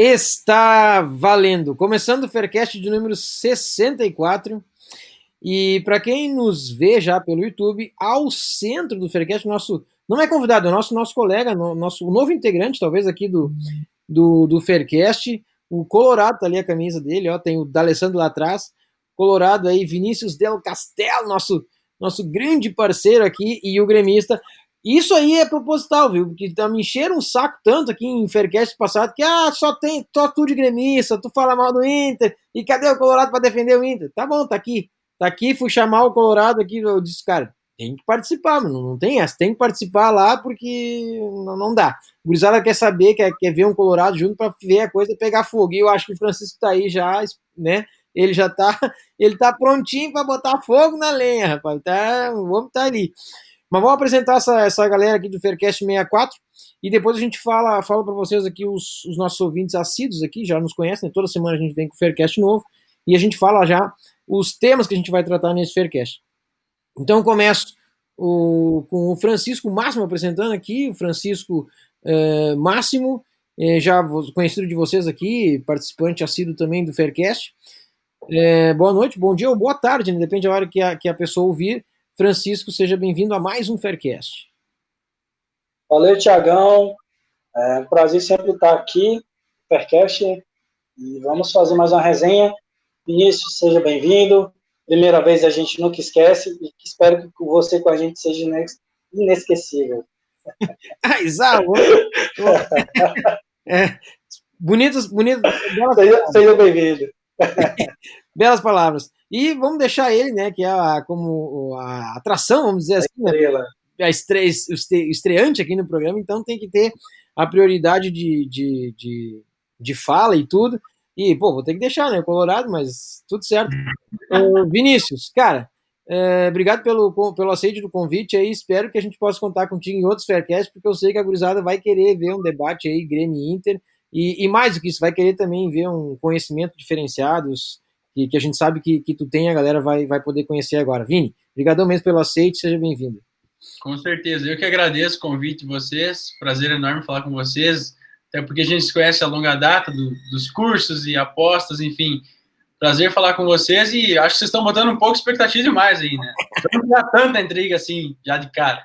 Está valendo. Começando o Faircast de número 64. E para quem nos vê já pelo YouTube, ao centro do Faircast, nosso não é convidado, é nosso nosso colega, nosso novo integrante, talvez aqui do, do, do Faircast, o Colorado, tá ali a camisa dele, ó, tem o D'Alessandro lá atrás, Colorado aí, Vinícius Del Castel, nosso nosso grande parceiro aqui e o gremista. Isso aí é proposital, viu? Porque tá me encheram um saco tanto aqui em Faircast passado que ah, só tem só tu de gremista, tu fala mal do Inter, e cadê o Colorado para defender o Inter? Tá bom, tá aqui. Tá aqui, fui chamar o Colorado aqui, eu disse, cara, tem que participar, mano, não tem essa, tem que participar lá porque não, não dá. O Gurizada quer saber, quer, quer ver um Colorado junto para ver a coisa pegar fogo. E eu acho que o Francisco tá aí já, né? Ele já tá, ele tá prontinho para botar fogo na lenha, rapaz. Tá, o homem tá ali. Mas vamos apresentar essa, essa galera aqui do Faircast 64 e depois a gente fala, fala para vocês aqui os, os, nossos ouvintes assíduos aqui, já nos conhecem, né? toda semana a gente vem com o Faircast novo e a gente fala já os temas que a gente vai tratar nesse Faircast. Então começo o, com o Francisco Máximo apresentando aqui, o Francisco é, Máximo, é, já conhecido de vocês aqui, participante assíduo também do Faircast. É, boa noite, bom dia ou boa tarde, né? depende da hora que a, que a pessoa ouvir. Francisco, seja bem-vindo a mais um Faircast. Valeu, Tiagão. É um prazer sempre estar aqui, Faircast, e vamos fazer mais uma resenha. Vinícius, seja bem-vindo. Primeira vez a gente nunca esquece e espero que você com a gente seja inesquecível. ah, exato. é, bonitas, bonitas. Seja, seja bem-vindo. Belas palavras. E vamos deixar ele, né, que é a, como a atração, vamos dizer assim, né, a estre, o estreante aqui no programa, então tem que ter a prioridade de, de, de, de fala e tudo. E, pô, vou ter que deixar, né, Colorado, mas tudo certo. Uh, Vinícius, cara, é, obrigado pelo, pelo aceite do convite aí. Espero que a gente possa contar contigo em outros Faircasts, porque eu sei que a gurizada vai querer ver um debate aí, Grêmio Inter, e, e mais do que isso, vai querer também ver um conhecimento diferenciado, que, que a gente sabe que, que tu tem, a galera vai, vai poder conhecer agora. Vini, obrigadão mesmo pelo aceite, seja bem-vindo. Com certeza, eu que agradeço o convite de vocês, prazer enorme falar com vocês, até porque a gente se conhece a longa data do, dos cursos e apostas, enfim, prazer falar com vocês e acho que vocês estão botando um pouco de expectativa demais aí, né? Não dá tanta intriga assim, já de cara.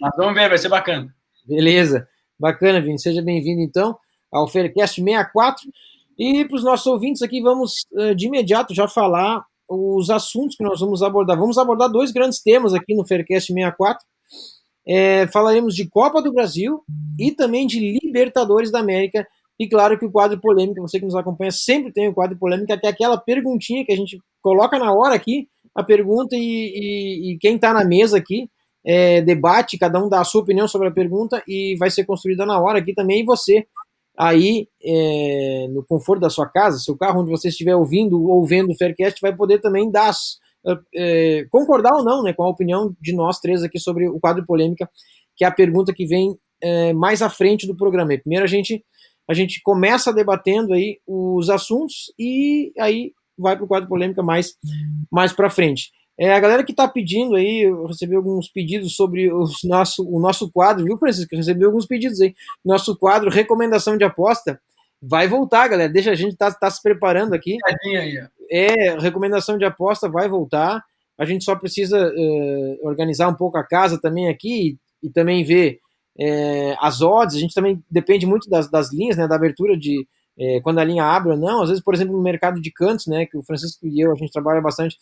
Mas vamos ver, vai ser bacana. Beleza, bacana, Vini, seja bem-vindo então ao Faircast 64. E para os nossos ouvintes aqui, vamos eh, de imediato já falar os assuntos que nós vamos abordar. Vamos abordar dois grandes temas aqui no Faircast 64. É, falaremos de Copa do Brasil e também de Libertadores da América. E claro que o quadro polêmica, você que nos acompanha, sempre tem o quadro polêmica, que é aquela perguntinha que a gente coloca na hora aqui, a pergunta, e, e, e quem está na mesa aqui é, debate, cada um dá a sua opinião sobre a pergunta e vai ser construída na hora aqui também. E você aí é, no conforto da sua casa, seu carro, onde você estiver ouvindo ou vendo o Faircast, vai poder também dar, é, concordar ou não né, com a opinião de nós três aqui sobre o quadro polêmica, que é a pergunta que vem é, mais à frente do programa. E primeiro a gente, a gente começa debatendo aí os assuntos e aí vai para o quadro polêmica mais, mais para frente. É, a galera que está pedindo aí, eu recebi alguns pedidos sobre o nosso, o nosso quadro, viu, Francisco? Eu recebi alguns pedidos aí. Nosso quadro Recomendação de Aposta vai voltar, galera. Deixa a gente tá, tá se preparando aqui. É, recomendação de aposta vai voltar. A gente só precisa uh, organizar um pouco a casa também aqui e, e também ver é, as odds. A gente também depende muito das, das linhas, né, da abertura de é, quando a linha abre ou não. Às vezes, por exemplo, no mercado de cantos, né, que o Francisco e eu a gente trabalha bastante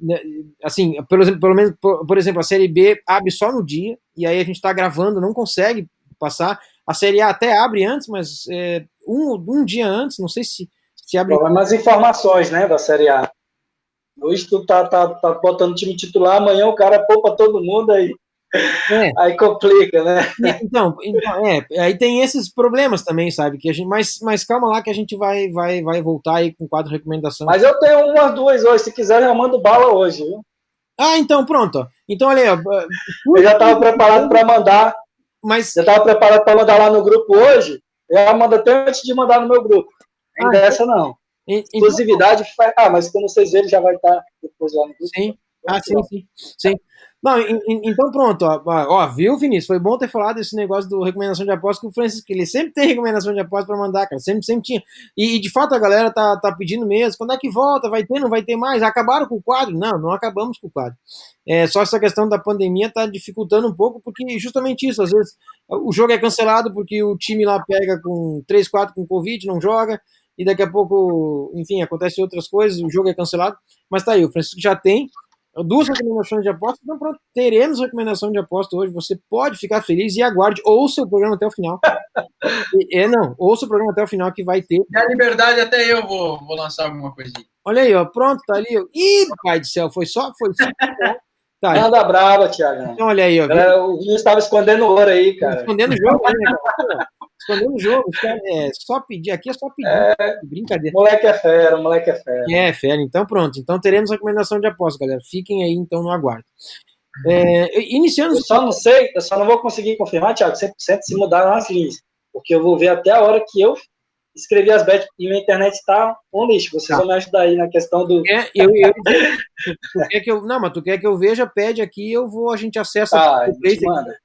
né, assim, pelo, pelo menos, por, por, exemplo, a Série B abre só no dia, e aí a gente está gravando, não consegue passar. A Série A até abre antes, mas é, um, um dia antes, não sei se, se abre. mais informações, né, da Série A. Hoje tu tá, tá, tá botando time titular, amanhã o cara poupa todo mundo aí. É. Aí complica, né? Então, então, é, aí tem esses problemas também, sabe? Que a gente, mas, mas calma lá que a gente vai, vai, vai voltar aí com quatro recomendações. Mas eu tenho umas duas hoje, se quiser eu mando bala hoje, viu? Ah, então, pronto. Então, olha aí, ó. Eu já estava preparado para mandar, Mas, já estava preparado para mandar lá no grupo hoje, eu já mando até antes de mandar no meu grupo. Ainda Ah, essa não. Exclusividade, fa- ah, mas quando vocês verem já vai estar depois lá no grupo. Sim. Ah, sim, sim. sim. Não, en- en- então pronto, ó, ó, viu, Vinícius? Foi bom ter falado esse negócio do recomendação de aposta com o Francisco, que ele sempre tem recomendação de aposta para mandar, cara, sempre, sempre tinha. E, e, de fato a galera tá, tá pedindo mesmo, quando é que volta? Vai ter, não vai ter mais? Acabaram com o quadro? Não, não acabamos com o quadro. É, só essa questão da pandemia tá dificultando um pouco, porque justamente isso, às vezes o jogo é cancelado porque o time lá pega com 3, 4 com Covid, não joga, e daqui a pouco, enfim, acontece outras coisas, o jogo é cancelado, mas tá aí, o Francisco já tem duas recomendações de aposta, então pronto, teremos recomendação de aposta hoje, você pode ficar feliz e aguarde, ouça o programa até o final. E- É, não, ouça o programa até o final que vai ter. Da liberdade até eu vou, vou lançar alguma coisinha. Olha aí, ó, pronto, tá ali. ó. Ih, pai do céu, foi só, foi só. Tá, Anda brava, Thiago. então olha aí, ó, viu? O Vinho estava escondendo ouro aí, cara. escondendo o jogo, né, Escondendo o jogo, caras- é só pedir, aqui é só pedir, brincadeira. Moleque é fera, moleque é fera. É, fera. Então pronto. Então teremos recomendação de aposta, galera. Fiquem aí então no aguardo. É, iniciando. Eu só não sei, eu só não vou conseguir confirmar, Thiago, 100% se mudaram as linhas. Porque eu vou ver até a hora que eu escrevi as bets e minha internet está um lixo. Vocês Tá. vão me ajudar aí na questão do. É, eu, eu, tu, tu quer que eu, não, mas tu quer que eu veja, pede aqui, eu vou, a gente acessa Tá, aqui. manda.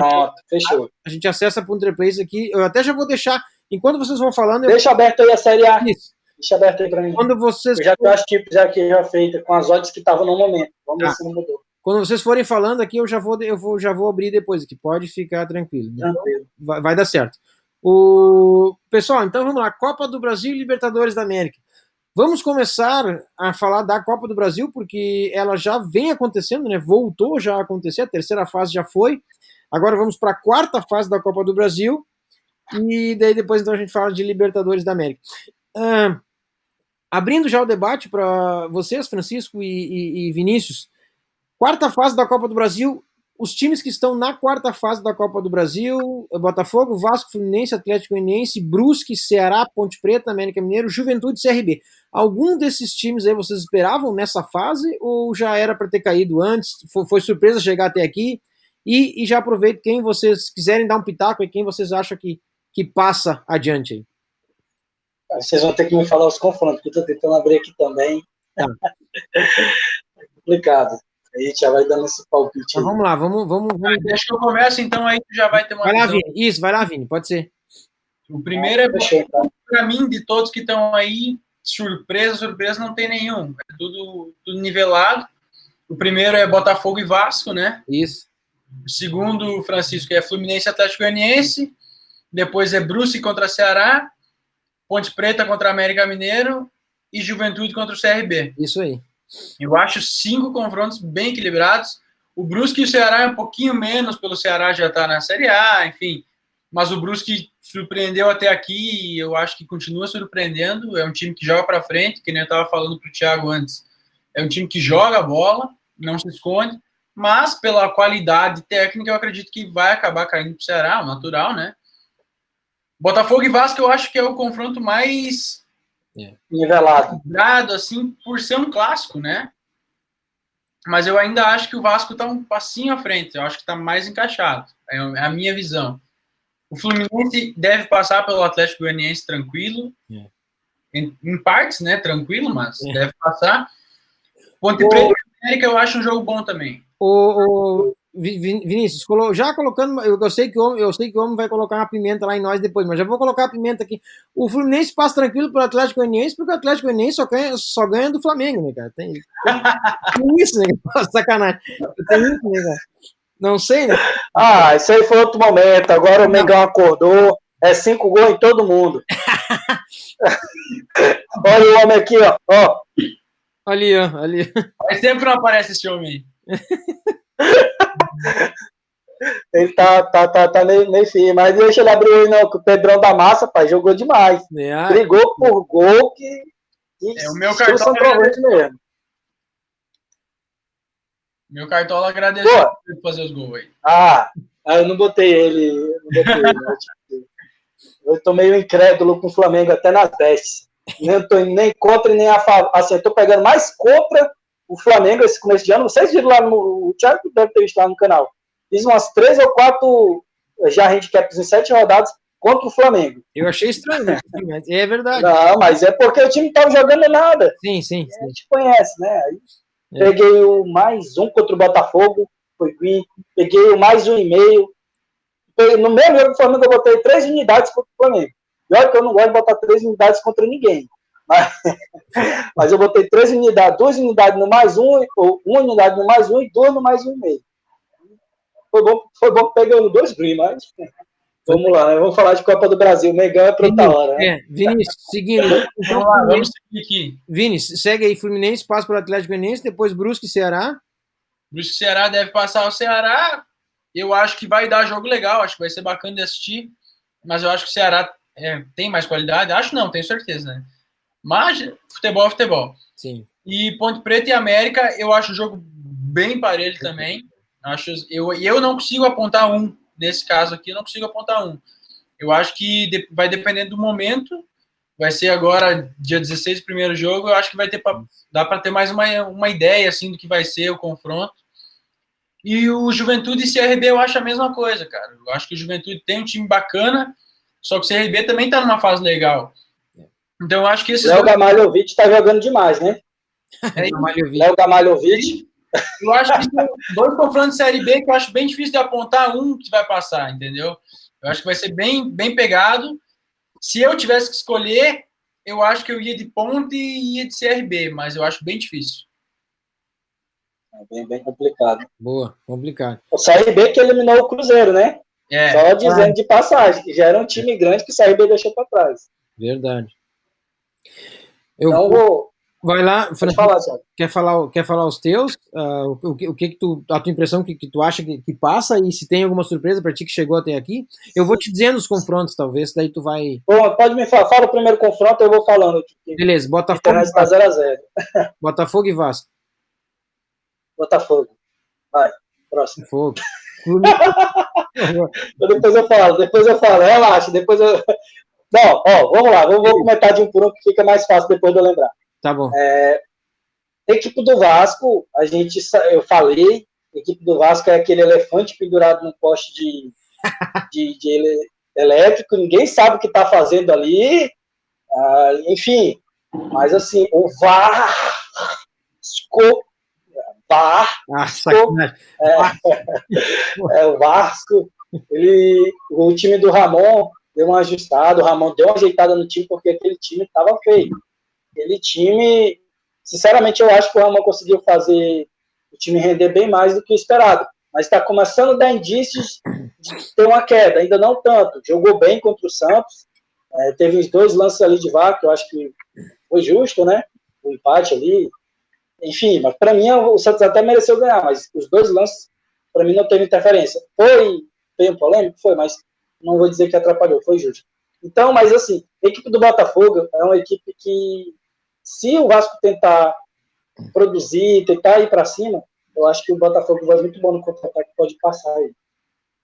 A gente, Pronto, fechou. a gente acessa pro Place aqui. Eu até já vou deixar, enquanto vocês vão falando, eu Deixa aberto aí a série A. isso. Deixa aberto aí pra mim. Quando vocês, Eu já tenho as tipos aqui já feitas com as odds que estavam no momento. Vamos Tá. ver se não mudou. quando vocês forem falando aqui, eu já vou, eu vou, já vou abrir depois aqui. Pode ficar tranquilo. Então, Tranquilo. vai, vai dar certo. O pessoal, então vamos lá, Copa do Brasil e Libertadores da América. Vamos começar a falar da Copa do Brasil porque ela já vem acontecendo, né? Voltou já a acontecer, a terceira fase já foi. Agora vamos para a quarta fase da Copa do Brasil e daí depois então a gente fala de Libertadores da América. Ah, abrindo já o debate para vocês, Francisco e, e- e Vinícius. Quarta fase da Copa do Brasil, os times que estão na quarta fase da Copa do Brasil, Botafogo, Vasco, Fluminense, Atlético Goianiense, Brusque, Ceará, Ponte Preta, América Mineiro, Juventude e CRB. Algum desses times aí vocês esperavam nessa fase ou já era para ter caído antes? Foi, foi surpresa chegar até aqui? E, e já aproveito quem vocês quiserem dar um pitaco e quem vocês acham que, que passa adiante aí. Vocês vão ter que me falar os confrontos, porque eu tô tentando abrir aqui também. Tá. é complicado. Aí a gente já vai dando esse palpite. Então aí. vamos lá, vamos, vamos, vamos. Deixa que eu começo, então aí tu já vai ter uma Vai lá, visão. Vini. Isso, vai lá, Vini, pode ser. O primeiro é Fechou, então. para mim, de todos que estão aí, surpresa, surpresa não tem nenhum. É tudo, tudo nivelado. O primeiro é Botafogo e Vasco, né? Isso. O segundo, Francisco, é Fluminense Atlético Goianiense. Depois é Brusque contra Ceará. Ponte Preta contra América Mineiro. E Juventude contra o CRB. Isso aí. Eu acho cinco confrontos bem equilibrados. O Brusque e o Ceará é um pouquinho menos, pelo Ceará já está na Série A, enfim. Mas o Brusque surpreendeu até aqui e eu acho que continua surpreendendo. É um time que joga para frente, que nem eu estava falando para o Thiago antes. É um time que joga a bola, não se esconde, mas pela qualidade técnica eu acredito que vai acabar caindo para o Ceará, o natural, né? Botafogo e Vasco eu acho que é o confronto mais Nivelado. equilibrado, assim, por ser um clássico, né? Mas eu ainda acho que o Vasco tá um passinho à frente. Eu acho que tá mais encaixado. É a minha visão. O Fluminense deve passar pelo Atlético Goianiense tranquilo. É. Em, em partes, né? Tranquilo, mas É. deve passar. Ponte Preta e América eu acho um jogo bom também. O, o Vi- Vi- Vinícius, já colocando, eu, eu sei que o homem, eu sei que o homem vai colocar uma pimenta lá em nós depois, mas já vou colocar a pimenta aqui. O Fluminense passa tranquilo pro Atlético Goianiense, porque o Atlético Goianiense só ganha, só ganha do Flamengo, né, cara? Tem, tem, isso, né? Sacanagem. Tem isso, né, cara? Não sei, né? Ah, isso aí foi outro momento. Agora o Mengão acordou. É cinco gols em todo mundo. Olha o homem aqui, ó. ó. Ali, ó, ali. Faz tempo que não aparece esse homem aí. Ele tá, tá, tá, tá firme. Mas deixa ele abrir aí, não, que o Pedrão da Massa, pai, jogou demais. É, ah, Brigou por gol que. que É, o meu cartão provante mesmo. Meu cartola agradeceu por fazer os gols aí. Ah, ah, eu não botei ele. Não botei ele né? Tipo, eu tô meio incrédulo com o Flamengo até nas testes. Nem tô nem contra e nem a favor. Assim, eu tô pegando mais contra o Flamengo esse começo de ano. Vocês viram lá no. O Thiago deve ter visto lá no canal. Fiz umas três ou quatro já handicaps em sete rodadas contra o Flamengo. Eu achei estranho, né? Mas É verdade. Não, mas é porque o time não tava jogando nada. Sim, sim. A sim. gente conhece, né? É. Peguei o mais um contra o Botafogo, foi ruim. Peguei o mais um e meio. No mesmo jogo do Flamengo, eu botei três unidades contra o Flamengo. E olha que eu não gosto de botar três unidades contra ninguém. Mas, mas eu botei três unidades, duas unidades no mais um, ou uma unidade no mais um e duas no mais um e meio. Foi bom, foi bom peguei dois green, mas vamos lá, né? Vamos falar de Copa do Brasil. Megão é pra outra hora, né? É, Vinícius, seguindo. Então, Vamos lá, vamos seguir aqui. Vini, segue aí Fluminense, passa pelo Atlético Goianiense, depois Brusque e Ceará. Por isso que o Ceará deve passar o Ceará. Eu acho que vai dar jogo legal, acho que vai ser bacana de assistir. Mas eu acho que o Ceará é, tem mais qualidade. Acho não, tenho certeza, né? Mas futebol é futebol. Sim. E Ponte Preta e América, eu acho o jogo bem parelho também. Acho, eu, eu não consigo apontar um. Nesse caso aqui, eu não consigo apontar um. Eu acho que de- vai dependendo do momento. Vai ser agora, dia 16, o primeiro jogo. Eu acho que vai ter pra, dá para ter mais uma, uma ideia assim do que vai ser o confronto. E o Juventude e CRB eu acho a mesma coisa, cara. Eu acho que o Juventude tem um time bacana, só que o CRB também tá numa fase legal. Então eu acho que esses Léo dois, Gamalhovic tá jogando demais, né? é. Léo Gamalhovic. Eu acho que dois confrontos de Série B que eu acho bem difícil de apontar um que vai passar, entendeu? Eu acho que vai ser bem, bem pegado. Se eu tivesse que escolher, eu acho que eu ia de Ponte e ia de CRB, mas eu acho bem difícil. É bem, bem complicado. Boa, complicado. O CRB que eliminou o Cruzeiro, né? É, Só dizendo de passagem, que já era um time grande que o CRB deixou para trás. Verdade. Eu, Então, vou. vai lá, Francisco, falar, quer falar, quer falar os teus? Ah, o, que, o que que tu, a tua impressão que, que tu acha que, que passa e se tem alguma surpresa para ti que chegou até aqui? Eu vou te dizendo os confrontos, talvez, daí tu vai. Bom, pode me falar. Fala o primeiro confronto, eu vou falando. que Beleza, A Botafogo, está 0x0. Botafogo e Vasco. Botafogo. Vai, próximo. Fogo. Fluminense- Depois eu falo, depois eu falo. Relaxa, depois eu. Não, ó, vamos lá, vamos, vamos comentar de um por um que fica mais fácil depois de eu lembrar. tá bom. Equipe do Vasco, a gente, eu falei, equipe do Vasco é aquele elefante pendurado num poste de, de, de ele- elétrico, ninguém sabe o que está fazendo ali, ah, enfim, mas assim, o Vasco, Vasco, Ah, sacanagem. é, o Vasco, ele, o time do Ramon deu uma ajustada, o Ramon deu uma ajeitada no time porque aquele time estava feio. Aquele time, sinceramente, eu acho que o Ramon conseguiu fazer o time render bem mais do que o esperado. Mas está começando a dar indícios de ter uma queda, ainda não tanto. Jogou bem contra o Santos, é, teve uns dois lances ali de vaca, que eu acho que foi justo, né? O empate ali. Enfim, mas para mim o Santos até mereceu ganhar, mas os dois lances, para mim, não teve interferência. Foi bem polêmico? Foi, mas não vou dizer que atrapalhou, foi justo. Então, mas assim, a equipe do Botafogo é uma equipe que, se o Vasco tentar produzir, tentar ir para cima, eu acho que o Botafogo vai muito bom no contra-ataque, pode passar aí.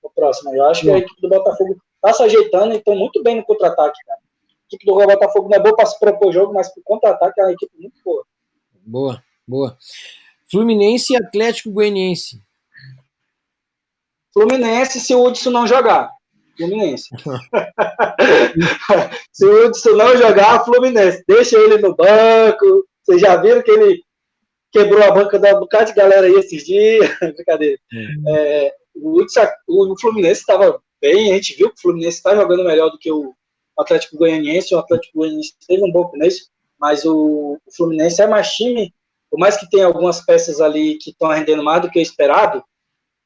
O próximo. Eu acho que a equipe do Botafogo está se ajeitando e estão muito bem no contra-ataque, cara. A equipe do Botafogo não é boa para se propor jogo, mas para o contra-ataque é uma equipe muito boa. Boa, boa. Fluminense e Atlético Goianiense. Fluminense se o Hudson não jogar. Fluminense. se o Hudson não jogar, Fluminense. Deixa ele no banco. Vocês já viram que ele quebrou a banca da um bocado de galera aí esses dias. Brincadeira. É, o, Hudson, o Fluminense estava bem, a gente viu que o Fluminense está jogando melhor do que o Atlético Goianiense. O Atlético Goianiense teve um bom começo, mas o, o Fluminense é mais time, por mais que tenha algumas peças ali que estão rendendo mais do que o esperado,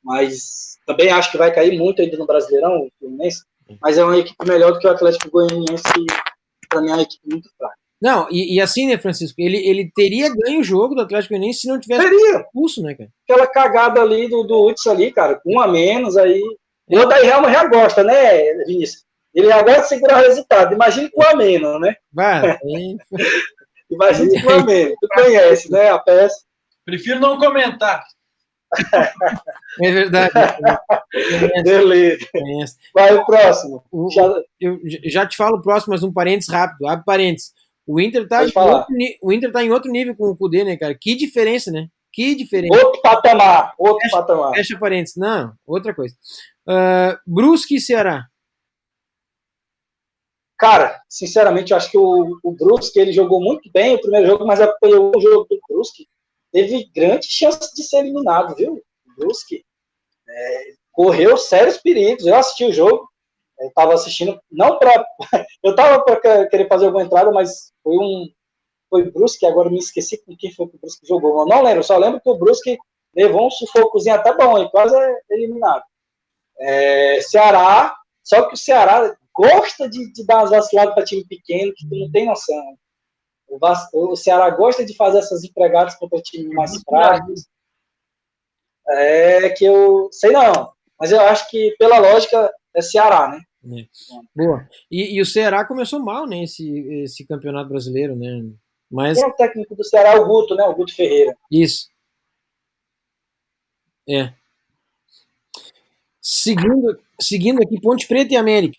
mas também acho que vai cair muito ainda no Brasileirão, o Fluminense, mas é uma equipe melhor do que o Atlético Goianiense, para mim é uma equipe muito fraca. Não, e, e assim, né, Francisco? Ele, ele teria ganho o jogo do Atlético Goianiense se não tivesse Seria expulso, né, cara? aquela cagada ali do, do Hudson ali, cara, com um a menos, aí. O Odair Helma já gosta, né, Vinícius? Ele já gosta de segurar o resultado. Imagine com um a menos, né? Vai, Imagine com um a menos. Tu conhece, né, a peça. prefiro não comentar. É verdade. Beleza. Vai o próximo. O- Já- Eu já te falo o próximo, mas um parênteses rápido. Abre parênteses. O Inter tá, Pode em falar. outro, o Inter tá em outro nível com o Kudê, né, cara? Que diferença, né? Que diferença. Outro patamar. Outro patamar. Fecha parênteses. Não, outra coisa. Ah, Brusque e Ceará. Cara, sinceramente, eu acho que o, o Brusque ele jogou muito bem o primeiro jogo, mas apoiou o jogo do Brusque. Teve grandes chances de ser eliminado, viu? Brusque é, correu sérios perigos. Eu assisti o jogo, eu estava assistindo, não para. eu estava para querer fazer alguma entrada, mas foi um. Foi Brusque, agora me esqueci com quem foi que o Brusque jogou. Eu não lembro, só lembro que o Brusque levou um sufocozinho até bom, e quase é eliminado. É, Ceará, só que o Ceará gosta de, de dar umas vaciladas para time pequeno, que tu não tem noção. O, Vas- o Ceará gosta de fazer essas empregadas contra time mais fracos. É que eu sei não, mas eu acho que pela lógica é Ceará, né? Boa. E, e o Ceará começou mal, né? Esse, esse campeonato brasileiro, né? Mas Quem é o técnico do Ceará? O Guto, né? O Guto Ferreira. isso. É. Seguindo, seguindo aqui, Ponte Preta e América.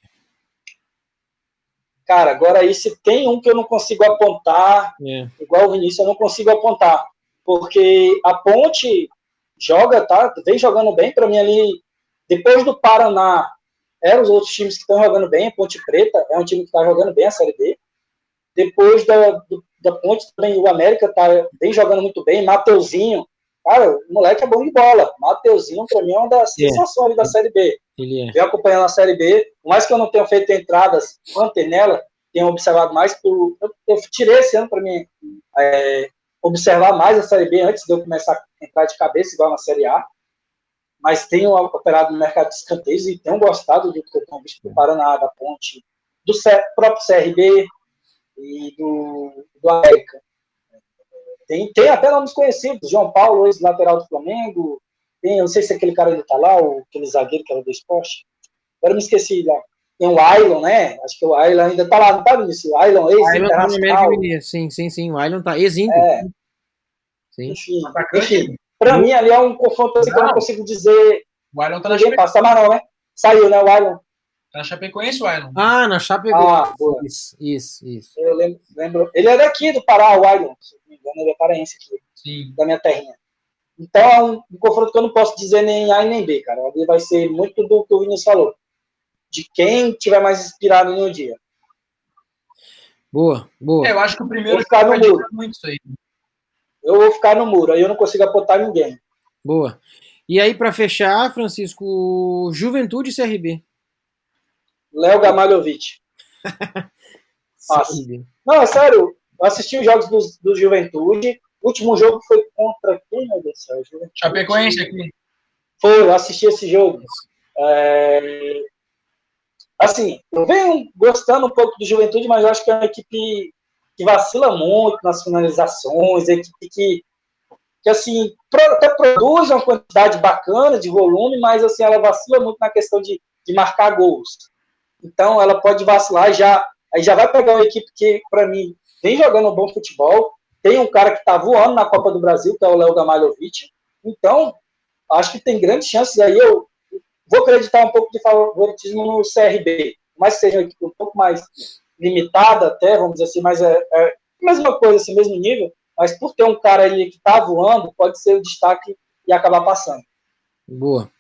Cara, agora aí se tem um que eu não consigo apontar, É. igual o Vinícius, eu não consigo apontar. Porque a Ponte joga, tá? Vem jogando bem. Para mim, ali, depois do Paraná, eram os outros times que estão jogando bem. A Ponte Preta é um time que está jogando bem a Série B. Depois da, do- da Ponte, também o América tá, vem jogando muito bem. Mateuzinho, cara, o moleque é bom de bola. Mateuzinho, para mim, é uma das sensações ali da Série B Ele é. venho acompanhando a Série B, mais que eu não tenha feito entradas ontem nela, tenho observado mais por. Eu, eu tirei esse ano para mim é, observar mais a Série B antes de eu começar a entrar de cabeça, igual na Série A. Mas tenho operado no mercado de escanteios e tenho gostado do que eu tenho visto do Paraná, da Ponte, do C- próprio CRB e do, do América. Tem, tem até nomes conhecidos, João Paulo, ex-lateral do Flamengo, tem, eu não sei se aquele cara ainda tá lá, o, aquele zagueiro que era do esporte. Agora eu me esqueci lá. Tem o Ailon, né? Acho que o Ailon ainda tá lá, não tá, Vinícius? O Ailon, tá ex-internacional. Mineiro. Sim, sim, sim. O Island tá. Ex-Inter. É. Sim. Enfim, enfim. Pra mim ali é um confronto assim que eu não consigo dizer O Ailon tá na, ninguém passa, mas não, né? Saiu, né, o Ailon? tá na Chapecoense, o Ailon. Ah, na Chape. Ah, boa. isso, isso, isso. Eu lembro, lembro. Ele é daqui do Pará, o Ailon. Se não me engano, ele é paraense aqui, Sim. da minha terrinha. Então é um, um confronto que eu não posso dizer nem A e nem B, cara. Ali vai ser muito do que o Vinícius falou. De quem tiver mais inspirado em um dia. Boa, boa. É, eu acho que o primeiro Vou ficar no muro. muito isso aí. Eu vou ficar no muro, aí eu não consigo apontar ninguém. Boa. E aí, pra fechar, Francisco, Juventude e CRB. Léo Gamalhovic. Não, é sério. Eu assisti os jogos do, do Juventude. O último jogo foi contra quem, meu Deus do céu? Chapecoense aqui. Foi, eu assisti esse jogo. É, Assim, eu venho gostando um pouco do Juventude, mas eu acho que é uma equipe que vacila muito nas finalizações, é equipe que, que assim, até produz uma quantidade bacana de volume, mas assim, ela vacila muito na questão de, de marcar gols. Então, ela pode vacilar e já, aí já vai pegar uma equipe que, para mim, vem jogando um bom futebol. Tem um cara que está voando na Copa do Brasil, que é o Léo Gamalhovic. Então, acho que tem grandes chances aí. Eu vou acreditar um pouco de favoritismo no CRB, mas seja uma equipe um pouco mais limitada, até, vamos dizer assim, mas é, é mesma coisa, assim, mesmo nível. Mas por ter um cara aí que está voando, pode ser o destaque e acabar passando. Boa.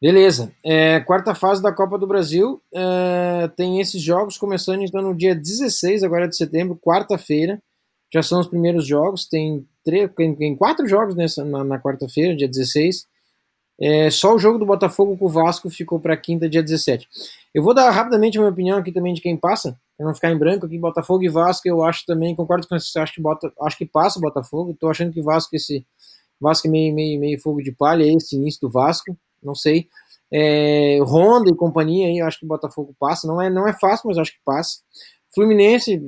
Beleza. É, quarta fase da Copa do Brasil. é, tem esses jogos começando então no dia 16 agora de setembro, quarta-feira. Já são os primeiros jogos. Tem, três, tem, quatro jogos nessa, na, na quarta-feira, dia 16. É, só o jogo do Botafogo com o Vasco ficou para quinta, dia 17. Eu vou dar rapidamente a minha opinião aqui também de quem passa, para não ficar em branco aqui. Botafogo e Vasco, eu acho também, concordo com você, acho que, bota, acho que passa o Botafogo. Estou achando que Vasco, esse Vasco é meio, meio, meio fogo de palha, esse início do Vasco, não sei. É, Honda e companhia aí, eu acho que o Botafogo passa. Não é, não é fácil, mas acho que passa. Fluminense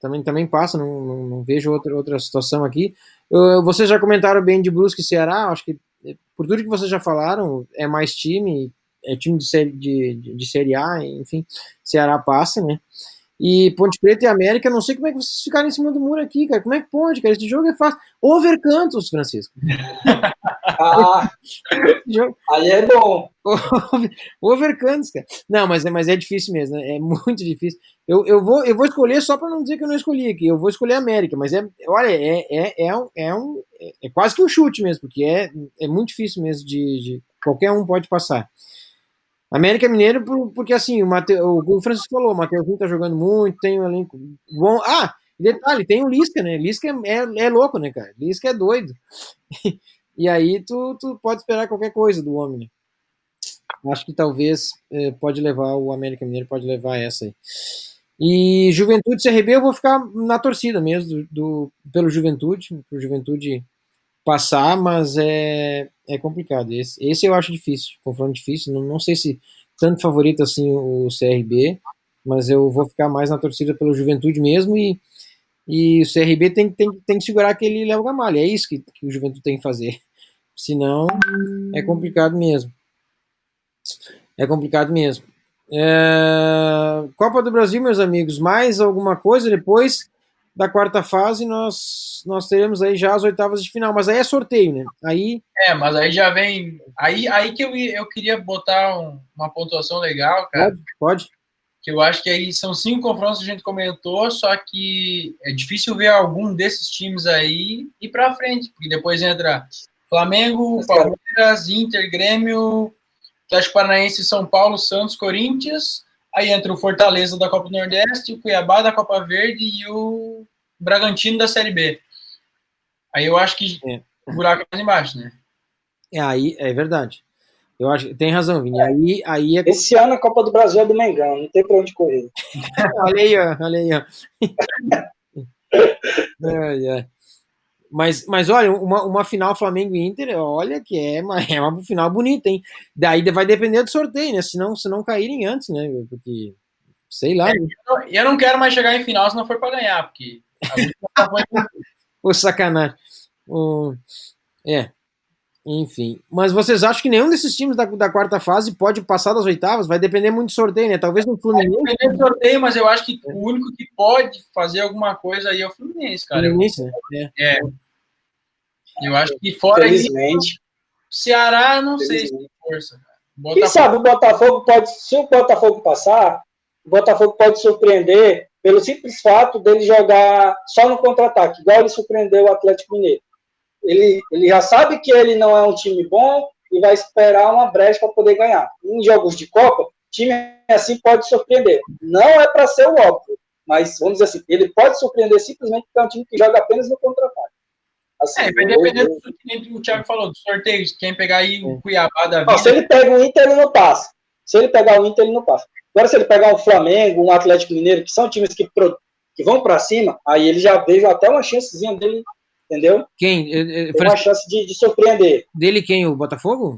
também, também passa, não, não, não vejo outra, outra situação aqui. Eu- vocês já comentaram bem de Brusque e Ceará, acho que eh, por tudo que vocês já falaram, é mais time, é time de de, de, de série A, enfim, Ceará passa, né? E Ponte Preta e América, não sei como é que vocês ficaram em cima do muro aqui, cara. Como é que pode, cara? Esse jogo é fácil. Over Cantos, Francisco. Ah, aí é bom. Overcanos, cara. Não, mas, é, mas é difícil mesmo, né? é muito difícil. Eu, eu, vou, eu vou escolher só para não dizer que eu não escolhi aqui. Eu vou escolher América, mas é, olha, é, é, é, um, é, um, é quase que um chute mesmo, porque é, é muito difícil mesmo de, de qualquer um pode passar. América Mineiro, porque assim, o, Mate, o Francisco falou, o Matheusinho tá jogando muito, tem um elenco bom. Ah, detalhe, tem o Lisca, né? Lisca é, é, é louco, né, cara? Lisca é doido. e aí tu, tu pode esperar qualquer coisa do homem, né? Acho que talvez eh, pode levar, o América Mineiro pode levar essa aí. E Juventude CRB eu vou ficar na torcida mesmo, do, do pelo Juventude, pro Juventude passar, mas é, é complicado. Esse, esse eu acho difícil, confronto difícil. Não, não sei se tanto favorito assim o CRB, mas eu vou ficar mais na torcida pelo Juventude mesmo e, e o CRB tem, tem, tem que segurar aquele Léo Gamalho. É isso que, que o Juventude tem que fazer. Senão é complicado mesmo. É complicado mesmo. É... Copa do Brasil, meus amigos, mais alguma coisa depois da quarta fase nós nós teremos aí já as oitavas de final, mas aí é sorteio, né? Aí É, mas aí já vem aí aí que eu, eu queria botar um, uma pontuação legal, cara. Pode, pode. Que eu acho que aí são cinco confrontos que a gente comentou, só que é difícil ver algum desses times aí ir para frente, porque depois entra Flamengo, Palmeiras, Inter, Grêmio, Atlético Paranaense, São Paulo, Santos, Corinthians, aí entra o Fortaleza da Copa do Nordeste, o Cuiabá da Copa Verde e o Bragantino da Série B. Aí eu acho que é. o buraco é mais embaixo, né? É, aí é verdade. Eu acho tem razão, Vini. Aí, aí é... Esse ano a Copa do Brasil é do Mengão, não tem pra onde correr. olha aí, olha aí, ó. é, é. Mas, mas olha, uma, uma final Flamengo e Inter, olha que é uma, é uma final bonita, hein? Daí vai depender do sorteio, né? Se não, se não caírem antes, né? Porque, sei lá. É, né? eu, não quero mais chegar em final se não for para ganhar, porque. Pô, sacanagem. é. Enfim. Mas vocês acham que nenhum desses times da, da quarta fase pode passar das oitavas? Vai depender muito do sorteio, né? Talvez no Fluminense. Vai depender do sorteio, mas eu acho que o único que pode fazer alguma coisa aí é o Fluminense, cara. Fluminense, né? É. é. Eu acho que fora Felizmente. Isso, Ceará, não sei se tem força. Botafogo... Quem sabe o Botafogo pode, se o Botafogo passar, o Botafogo pode surpreender pelo simples fato dele jogar só no contra-ataque, igual ele surpreendeu o Atlético Mineiro. Ele, ele já sabe que ele não é um time bom e vai esperar uma brecha para poder ganhar. Em jogos de Copa, time assim pode surpreender. Não é para ser o óbvio, mas vamos dizer assim, ele pode surpreender simplesmente porque é um time que joga apenas no contra-ataque. Assim, é, vai depender do que o Thiago falou, dos sorteios. Quem pegar aí o Cuiabá da vida. se ele pega o Inter, ele não passa. Se ele pegar o Inter, ele não passa. Agora, se ele pegar um Flamengo, um Atlético Mineiro, que são times que, pro, que vão para cima, aí ele já vejo até uma chancezinha dele, entendeu? Quem? Tem uma chance de, de, surpreender. Dele quem? O Botafogo?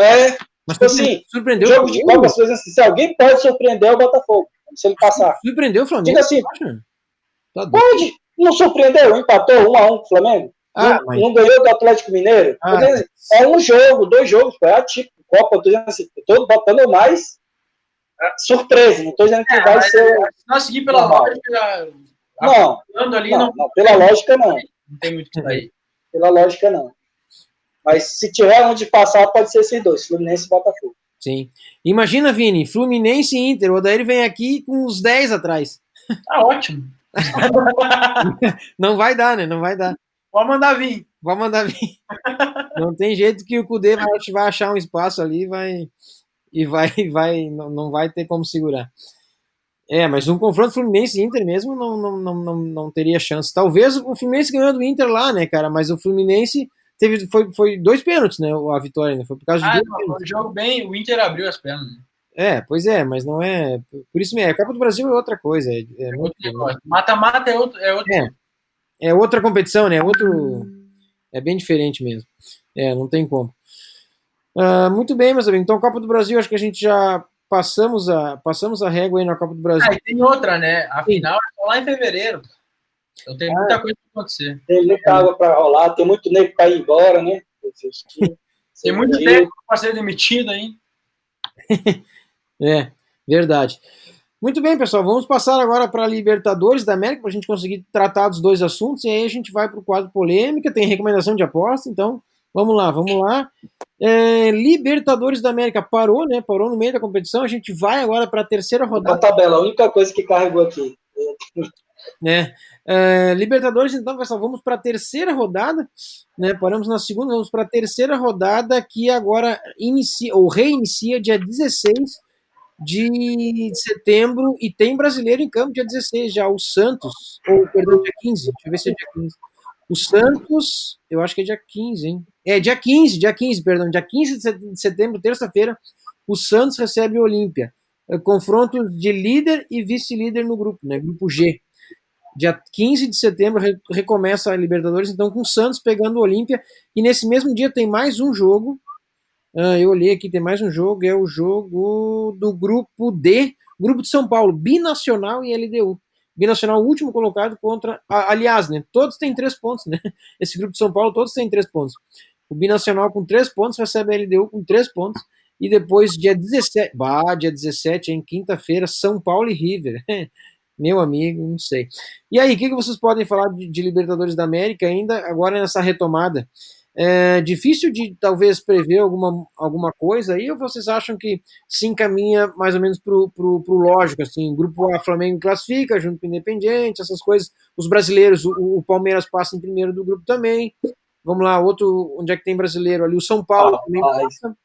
É. Mas tipo assim, surpreendeu jogo de Copa, assim, se alguém pode surpreender é o Botafogo, se ele passar. Surpreendeu o Flamengo? Diga assim, tá pode. Não surpreendeu, empatou um a um com o Flamengo. Ah, não, mas... não, ganhou do Atlético Mineiro. Ah, é um jogo, dois jogos, é atípico. Copa, eu dizendo assim, tô botando mais é, surpresa, não tô dizendo que é, vai ser. Se nós seguir pela normal. lógica. Não, ali, não, não, não, pela lógica não. Não tem muito que aí. Pela lógica não. Mas se tiver onde passar, pode ser esses dois, Fluminense e Botafogo. Sim. Imagina, Vini, Fluminense e Inter. O Odair vem aqui com os 10 atrás. Tá ótimo. não vai dar, né? Não vai dar. Pode mandar vir. Pode mandar vir. Não tem jeito que o Cudê vai, vai achar um espaço ali vai, e vai, vai não, não vai ter como segurar. É, mas um confronto Fluminense Inter mesmo não, não, não, não, não teria chance. Talvez o Fluminense ganhou do Inter lá, né, cara? Mas o Fluminense teve foi, foi dois pênaltis, né? A vitória, né? Foi por causa ah, de. Não, foi jogo bem, o Inter abriu as pernas. Né? É, pois é, mas não é. Por isso mesmo, a Copa do Brasil é outra coisa. É, é Mata-mata é outro. É, outro... É, é outra competição, né? É outro. É bem diferente mesmo. É, não tem como. Uh, muito bem, meus amigos. Então, Copa do Brasil, acho que a gente já passamos a, passamos a régua aí na Copa do Brasil. Ah, e tem outra, né? A final é lá em fevereiro. Então tem muita ah, coisa para acontecer. Tem muita água para rolar, tem muito nego para ir embora, né? tem muito tempo para ser demitido aí. é, verdade. Muito bem, pessoal, vamos passar agora para a Libertadores da América para a gente conseguir tratar dos dois assuntos e aí a gente vai para o quadro polêmica, tem recomendação de aposta, então Vamos lá, vamos lá. É, Libertadores da América parou, né? Parou no meio da competição. A gente vai agora para a terceira A rodada. tabela, a única coisa que carregou aqui. né? É, Libertadores, então, pessoal, vamos para a terceira rodada, né? Paramos na segunda, vamos para a terceira rodada que agora inicia ou reinicia dia 16 de setembro e tem brasileiro em campo dia 16 já, o Santos, ou perdão, dia 15, deixa eu ver se é dia 15. O Santos, eu acho que é dia 15, hein? É dia 15, dia 15, perdão, dia 15 de set- de setembro, terça-feira, o Santos recebe o Olímpia. É, confronto de líder e vice-líder no grupo, né? Grupo G. Dia 15 de setembro re- recomeça a Libertadores, então com o Santos pegando o Olímpia. E nesse mesmo dia tem mais um jogo. Ah, eu olhei aqui, tem mais um jogo. É o jogo do grupo D, grupo de São Paulo, Binacional e LDU. Binacional, último colocado contra. Aliás, né? Todos têm três pontos, né? Esse grupo de São Paulo, todos têm três pontos. O Binacional com três pontos recebe a LDU com três pontos. E depois, dia 17. Bah, dia 17, em quinta-feira, São Paulo e River. Meu amigo, não sei. E aí, o que, que vocês podem falar de, de Libertadores da América ainda, agora nessa retomada? É difícil de talvez prever alguma, alguma coisa aí, ou vocês acham que se encaminha mais ou menos pro, pro, pro lógico, assim, grupo A, Flamengo classifica, junto com o Independiente, essas coisas, os brasileiros, o, o Palmeiras passa em primeiro do grupo também, vamos lá, outro, onde é que tem brasileiro ali, o São Paulo Ah, também passa,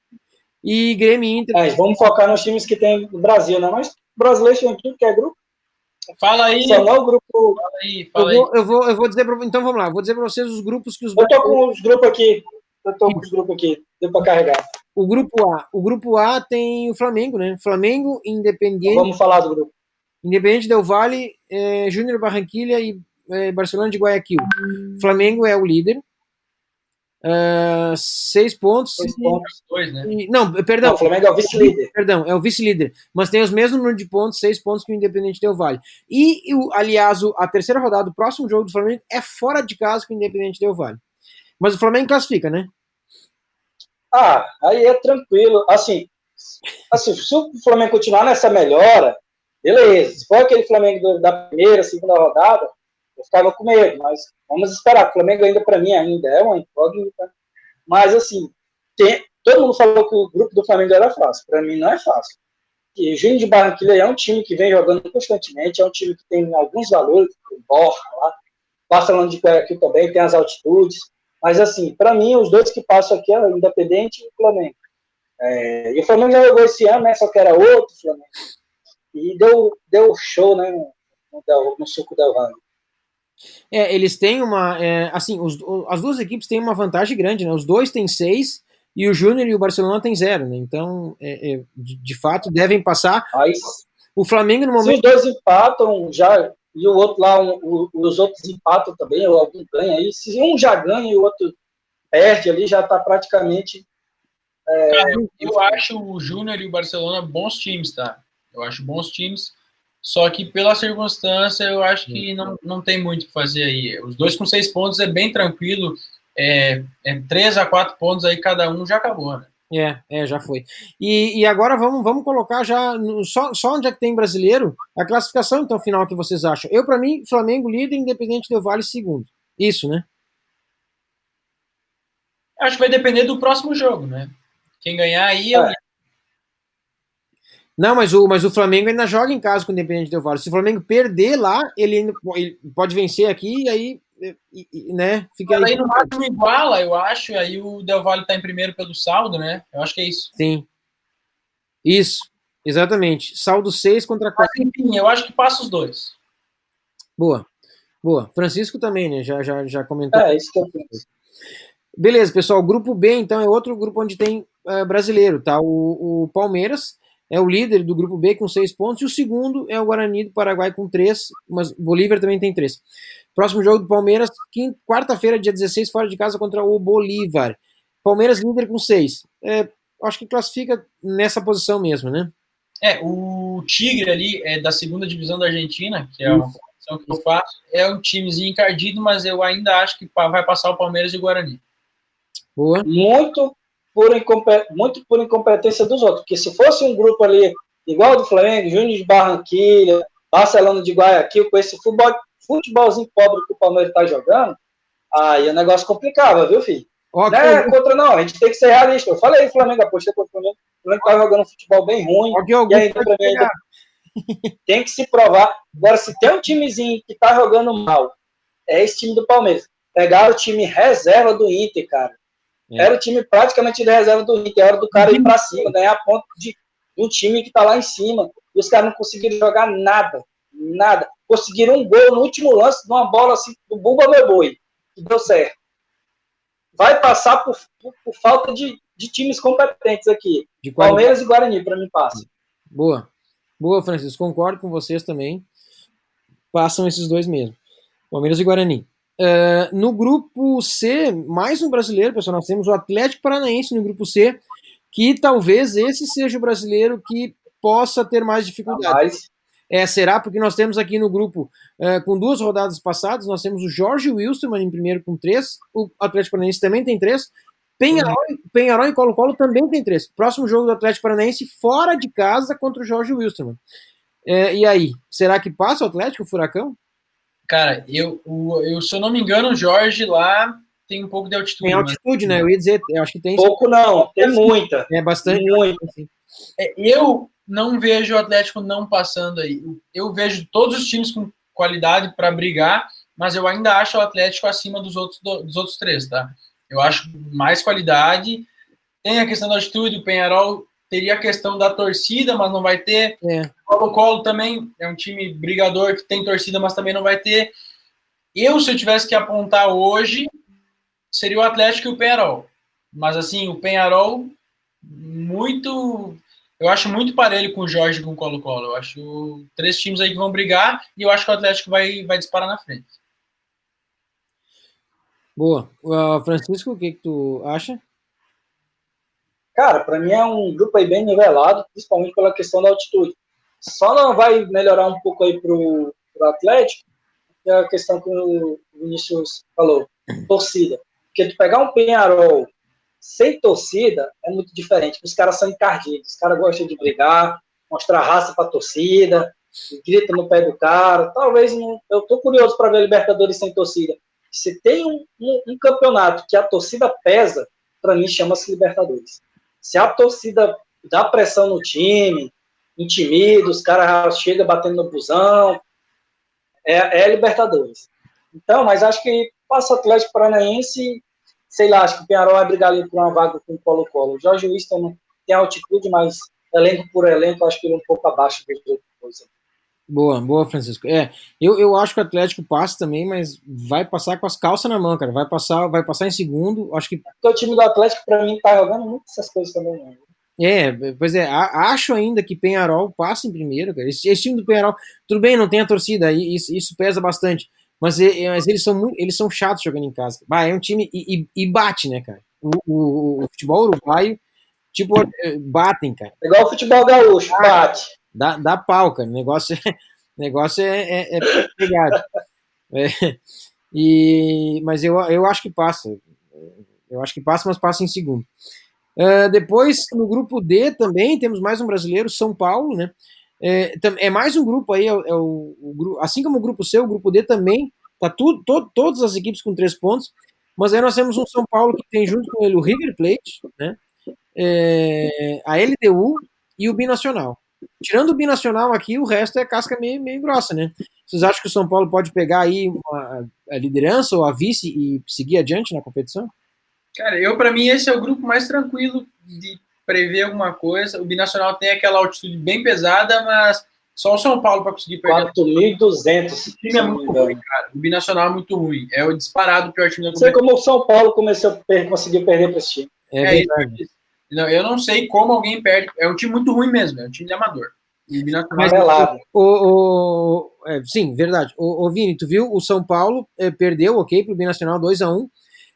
e Grêmio e Inter, Mas vamos focar nos times que tem no Brasil, né? Mas brasileiro tem tudo que é grupo. Fala aí, Só não o grupo. fala aí, eu fala aí. vou, eu, vou, eu vou dizer, pra, então vamos lá, vou dizer para vocês os grupos que os Eu tô com os grupos aqui. Eu tô com os grupos aqui. Deu pra carregar. O grupo A. O grupo A tem o Flamengo, né? Flamengo, Independiente, Vamos falar do grupo. Independiente Del Valle, eh, Júnior Barranquilha e eh, Barcelona de Guayaquil. Flamengo é o líder. Ah, seis pontos. Dois e- pontos. Dois, né? e- não, Não, perdão. o Flamengo é o vice-líder. Perdão, é o vice-líder, mas tem os mesmos número de pontos, seis pontos que o Independente Del Valle. E, o, aliás, o- a terceira rodada, o próximo jogo do Flamengo é fora de casa com o Independente Del Valle. Mas o Flamengo classifica, né? Ah, aí é tranquilo. Assim, assim, se o Flamengo continuar nessa melhora, beleza. Se for aquele Flamengo da primeira, segunda rodada, eu ficava com medo, mas vamos esperar. O Flamengo ainda, para mim, ainda é uma incógnita. Mas, assim, tem- todo mundo falou que o grupo do Flamengo era fácil. Para mim, não é fácil. E Júnior de Barranquilla é um time que vem jogando constantemente, é um time que tem alguns valores, o Borja lá, Barcelona de Guayaquil também tem as altitudes. Mas, assim, para mim, os dois que passam aqui é o Independente e o Flamengo. É, e o Flamengo já jogou esse ano, né? Só que era outro Flamengo. E deu, deu show, né? No, no, no suco da Vale. É, eles têm uma. é, assim, os- as duas equipes têm uma vantagem grande, né? Os dois têm seis e o Júnior e o Barcelona têm zero, né? Então, é, é, de, de fato, devem passar. Aí, O Flamengo, no se os momento. dois empatam, já. E o outro lá, um, o- os outros empatam também, ou algum ganha aí. Se um já ganha e o outro perde ali, já tá praticamente. Cara, eu, eu acho o Júnior e o Barcelona bons times, tá? Eu acho bons times. Só que pela circunstância, eu acho que não, não tem muito o que fazer aí. Os dois com seis pontos é bem tranquilo. É, é três a quatro pontos aí, cada um já acabou, né? É, é, já foi. E, e agora vamos, vamos colocar já. no- só, só onde é que tem brasileiro? A classificação, então, final que vocês acham? Eu, para mim, Flamengo líder, Independente Del Vale segundo. Isso, né? Acho que vai depender do próximo jogo, né? Quem ganhar aí é o É. Não, mas o, mas o Flamengo ainda joga em casa com o Independente Del Vale. Se o Flamengo perder lá, ele, ainda- ele pode vencer aqui e aí, e- e- né? Fica Mas aí. aí no máximo iguala, eu acho, e aí o Del Valle tá em primeiro pelo saldo, né? Eu acho que é isso. Sim. Isso, exatamente. Saldo 6 contra 4. Mas enfim, eu acho que passa os dois. Boa. Boa. Francisco também, né? Já, já, já comentou. É, isso que eu penso. Beleza, pessoal. Grupo B, então, é outro grupo onde tem eh, brasileiro, tá? O, o Palmeiras é o líder do grupo B com seis pontos, e o segundo é o Guarani do Paraguai com três, mas Bolívar também tem três. Próximo jogo do Palmeiras, quarta-feira, dia 16, fora de casa contra o Bolívar. Palmeiras líder com seis. É, acho que classifica nessa posição mesmo, né? É, o Tigre ali é da segunda divisão da Argentina, que é uma posição que eu faço. É um timezinho encardido, mas eu ainda acho que vai passar o Palmeiras e o Guarani. Boa. muito por, muito por incompetência dos outros. Porque se fosse um grupo ali, igual do Flamengo, Júnior de Barranquilha, Barcelona de Guayaquil, com esse futebol, futebolzinho pobre que o Palmeiras está jogando, aí o negócio complicava, viu, filho? Ó, Não é contra, não. A gente tem que ser realista. Eu falei, Flamengo apostou contra o Flamengo. O Flamengo tá jogando um futebol bem ruim. ó que o E ainda tem que se provar. Agora, se tem um timezinho que tá jogando mal, é esse time do Palmeiras. Pegaram o time reserva do Inter, cara. É. Era o time praticamente de reserva do Inter. É hora do cara ir pra cima, ganhar ponto de um time que tá lá em cima. E os caras não conseguiram jogar nada. Nada. Conseguiram um gol no último lance de uma bola assim, do Bumba Meu Boi. Que deu certo. Vai passar por, por- por falta de, de times competentes aqui. Palmeiras e Guarani, pra mim, passa. Boa. Boa, Francisco. Concordo com vocês também. Passam esses dois mesmo. Palmeiras e Guarani. Eh, no grupo C, mais um brasileiro, pessoal. Nós temos o Atlético Paranaense no grupo C, que talvez esse seja o brasileiro que possa ter mais dificuldade. Mas É, será? Porque nós temos aqui no grupo, eh, com duas rodadas passadas, nós temos o Jorge Wilstermann em primeiro com três, o Atlético Paranaense também tem três, Penharol, Penharol e Colo-Colo também tem três. Próximo jogo do Atlético Paranaense fora de casa contra o Jorge Wilstermann. Eh, e aí, será que passa o Atlético, o Furacão? Cara, eu, o- eu, se eu não me engano, o Jorge lá tem um pouco de altitude. Tem mas- altitude, né? Eu ia dizer, eu acho que tem pouco não, tem muita. é bastante. Muito. assim. É, eu não vejo o Atlético não passando aí. Eu vejo todos os times com qualidade para brigar, mas eu ainda acho o Atlético acima dos outros, do- dos outros três, tá? Eu acho mais qualidade. Tem a questão da altitude, o Penharol teria a questão da torcida, mas não vai ter. É. Colo-Colo também é um time brigador que tem torcida, mas também não vai ter. Eu, se eu tivesse que apontar hoje, seria o Atlético e o Penharol. Mas assim, o Penharol muito. Eu acho muito parelho com o Jorge e com o Colo-Colo. Eu acho três times aí que vão brigar e eu acho que o Atlético vai, vai disparar na frente. Boa. Ah, Francisco, o que, que tu acha? Cara, para mim é um grupo aí bem nivelado, principalmente pela questão da altitude. Só não vai melhorar um pouco aí pro, pro Atlético, é a questão que o Vinícius falou, torcida. Porque tu pegar um Penharol sem torcida é muito diferente. Os caras são encardidos, os caras gostam de brigar, mostrar raça pra torcida, grita no pé do cara. Talvez não, eu tô curioso para ver Libertadores sem torcida. Se tem um, um- um campeonato que a torcida pesa, para mim chama-se Libertadores. Se a torcida dá pressão no time, intimida, os caras chegam batendo no busão, é, é Libertadores. Então, mas acho que passa Atlético Paranaense, sei lá, acho que o Penharol vai brigar ali por uma vaga com o Colo-Colo. O Jorge Winston tem altitude, mas elenco por elenco, acho que ele é um pouco abaixo dos outros. Boa, boa, Francisco. É, eu, eu acho que o Atlético passa também, mas vai passar com as calças na mão, cara. Vai passar, vai passar em segundo. Acho que Porque o time do Atlético, para mim, tá jogando muito essas coisas também. Né? É, pois é, acho ainda que Penharol passa em primeiro, cara. Esse, esse time do Penharol, tudo bem, não tem a torcida, isso, isso pesa bastante. Mas, mas eles, são muito, eles são chatos jogando em casa. Bah, é um time e, e- e bate, né, cara? O, o- o futebol uruguaio, tipo, eh, batem, cara. É Igual o futebol gaúcho, bate. Dá, dá pau, cara. O negócio é, negócio é, é, é pegado. É, e, mas eu, eu acho que passa. Eu acho que passa, mas passa em segundo. Uh, depois, no grupo D também, temos mais um brasileiro, São Paulo, né? É, é mais um grupo aí, é, o- é o, o assim como o grupo C, o grupo D também, tá tudo, to- todas as equipes com três pontos, mas aí nós temos um São Paulo que tem junto com ele o River Plate, né? É, a LDU e o Binacional. Tirando o Binacional aqui, o resto é casca meio, meio grossa, né? Vocês acham que o São Paulo pode pegar aí uma- a liderança ou a vice e seguir adiante na competição? Cara, eu para mim esse é o grupo mais tranquilo de prever alguma coisa. O Binacional tem aquela altitude bem pesada, mas só o São Paulo para conseguir perder. 4.200. O time é muito ruim, cara. O Binacional é muito ruim. É o disparado o pior time da Não sei competição. como o São Paulo começou a per- conseguiu perder para esse time. É, É verdade. Não, eu não sei como alguém perde. É um time muito ruim mesmo, é um time de amador. E Mas-. O, o- é, sim, verdade. O, o Vini, tu viu? O São Paulo é, perdeu, ok, pro Binacional 2x1.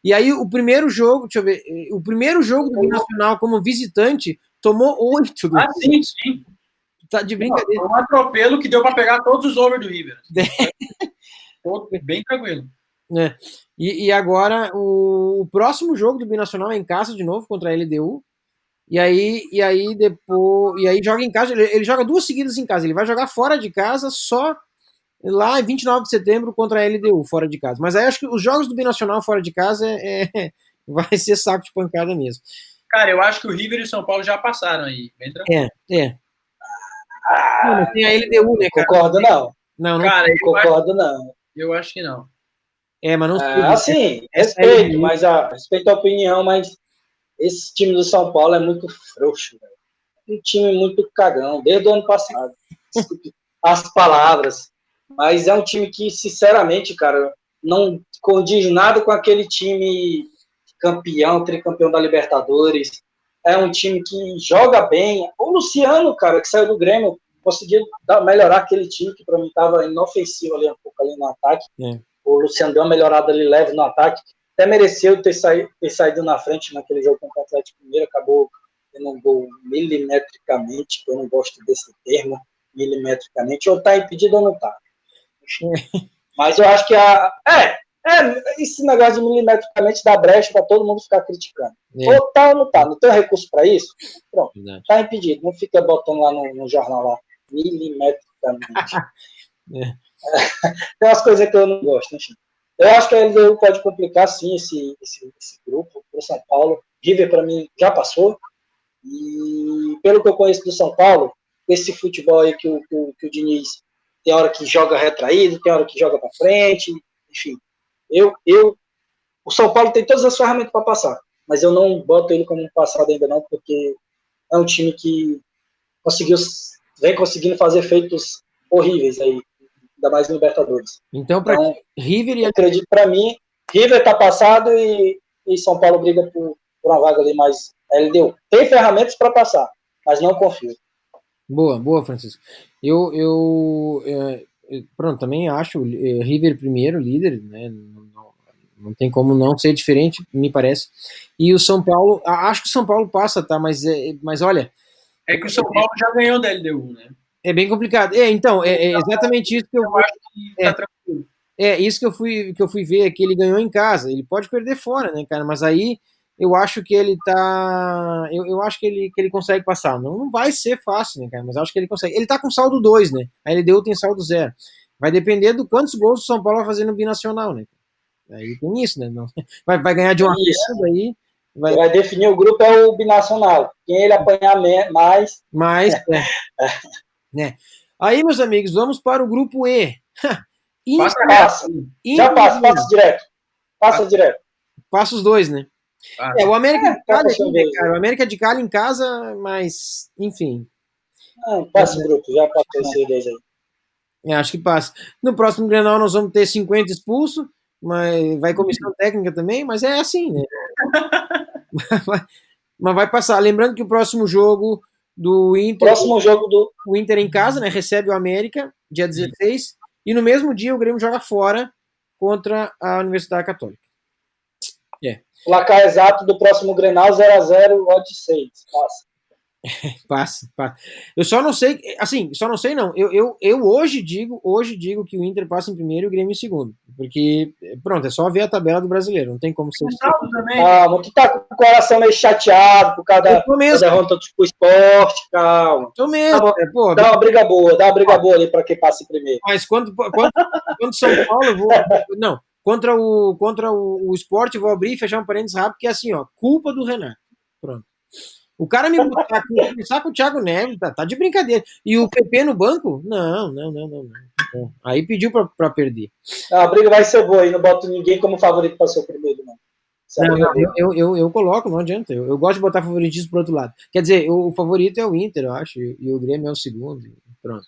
E aí o primeiro jogo, deixa eu ver, eh, o primeiro jogo do Binacional como visitante tomou 8. Ah, sim, sim. Tá de brincadeira. Foi um atropelo que deu para pegar todos os over do River. Todo- Bem tranquilo. E, e agora o, o próximo jogo do Binacional é em casa de novo contra a LDU. E aí, e aí depois. E aí joga em casa. Ele, ele joga duas seguidas em casa. Ele vai jogar fora de casa só lá em 29 de setembro contra a LDU, fora de casa. Mas aí acho que os jogos do Binacional fora de casa é, é, vai ser saco de pancada mesmo. Cara, eu acho que o River e o São Paulo já passaram aí. Bem tranquilo. É, é. Não, não tem a LDU, né, cara? Concordo, não. Não, não. Cara, eu acho, Concordo, não. eu acho que não. É, mas não sei. É, assim, Essa respeito, mas a, respeito a opinião, mas esse time do São Paulo é muito frouxo, velho. Um time muito cagão, desde o ano passado. Desculpe as palavras. Mas é um time que, sinceramente, cara, não condiz nada com aquele time campeão, tricampeão da Libertadores. É um time que joga bem. O Luciano, cara, que saiu do Grêmio, conseguiu melhorar aquele time que para mim estava inofensivo ali um pouco ali no ataque. É. O Luciano deu uma melhorada ali leve no ataque. Até mereceu ter, saí, ter saído na frente naquele jogo contra o Atlético Mineiro. Acabou tendo um gol milimetricamente, que eu não gosto desse termo, milimetricamente. Ou tá impedido ou não tá. Mas eu acho que a. É, é, esse negócio de milimetricamente dá brecha para todo mundo ficar criticando. É. Ou tá ou não tá. Não tem recurso para isso? Pronto, Verdade. tá impedido. Não fica botando lá no, no jornal lá, milimetricamente. É. Tem umas coisas que eu não gosto, enfim. Eu acho que a LDU pode complicar, sim, esse, esse, esse grupo para o São Paulo. River, para mim, já passou. E pelo que eu conheço do São Paulo, esse futebol aí que o, que que o Diniz tem hora que joga retraído, tem hora que joga para frente, enfim. Eu, eu, o São Paulo tem todas as ferramentas para passar, mas eu não boto ele como um passado ainda não, porque é um time que conseguiu, vem conseguindo fazer feitos horríveis aí, ainda mais Libertadores. Então, para Então, River e eu acredito para mim, River tá passado e, e São Paulo briga por, por uma vaga ali mais LDU. Tem ferramentas para passar, mas não confio. Boa, boa, Francisco. Eu, eu, é, pronto, também acho é, River primeiro, líder, né? Não, tem como não ser diferente, me parece. E o São Paulo, acho que o São Paulo passa, tá? Mas, é, mas olha, É que o São Paulo já ganhou da LDU, né? É bem complicado. É, então, é, é exatamente isso que eu Eu acho que É. tá tranquilo. É, isso que eu fui que eu fui ver é que ele ganhou em casa. Ele pode perder fora, né, cara? Mas aí eu acho que ele tá. Eu, eu acho que ele, que ele consegue passar. Não, não vai ser fácil, né, cara? Mas eu acho que ele consegue. Ele tá com saldo 2, né? A LDU tem saldo 0. Vai depender do quantos gols o São Paulo vai fazer no binacional, né? Aí tem isso, né? Não, vai, vai ganhar de uma vez, aí. Vai, Vai definir o grupo é o binacional. Quem ele apanhar me- mais, mas. é, né? Aí, meus amigos, vamos para o grupo E. Passa. Já passa, passa direto. Passa direto. Passa os dois, né? Passa. É, o América É, de Cali, né, cara? O América de Cali em casa, mas, enfim, Não, passa o grupo, já passou esses dois aí. eu acho que passa. No próximo Grenal nós vamos ter 50 expulsos, mas vai comissão técnica também, mas é assim, né? mas vai passar. Lembrando que o próximo jogo do Inter, Próximo jogo do. o Inter em casa, né? Recebe o América, dia 16, e no mesmo dia o Grêmio joga fora contra a Universidade Católica. Placar exato do próximo Grenal 0x0, odd 6. Passa. Passa, passa. Eu só não sei, assim, só não sei não. Eu, eu, eu hoje digo, hoje digo que o Inter passa em primeiro e o Grêmio em segundo, porque pronto, é só ver a tabela do brasileiro, não tem como ser. Também. Calma, tu tá com o coração meio chateado por causa da, Eu tô da mesmo, derrota do esporte, calma. tô mesmo, Tá é, pô, Dá uma briga boa, dá uma briga boa ali pra quem passe primeiro. mas quando, quando, quando São Paulo, eu vou, não, contra o contra o, o esporte, eu vou abrir e fechar um parênteses rápido, que é assim, ó, culpa do Renato. Pronto. O cara me botar com, começar com o Thiago Neves, tá, tá de brincadeira. E o PP no banco? Não, não, não, não. não. Aí pediu pra, pra perder. A briga vai ser boa e não boto ninguém como favorito pra ser o primeiro, não. É não, eu, eu, eu coloco, não adianta. Eu, eu gosto de botar favoritismo pro outro lado. Quer dizer, o, o favorito é o Inter, eu acho, e, e o Grêmio é o segundo. Pronto.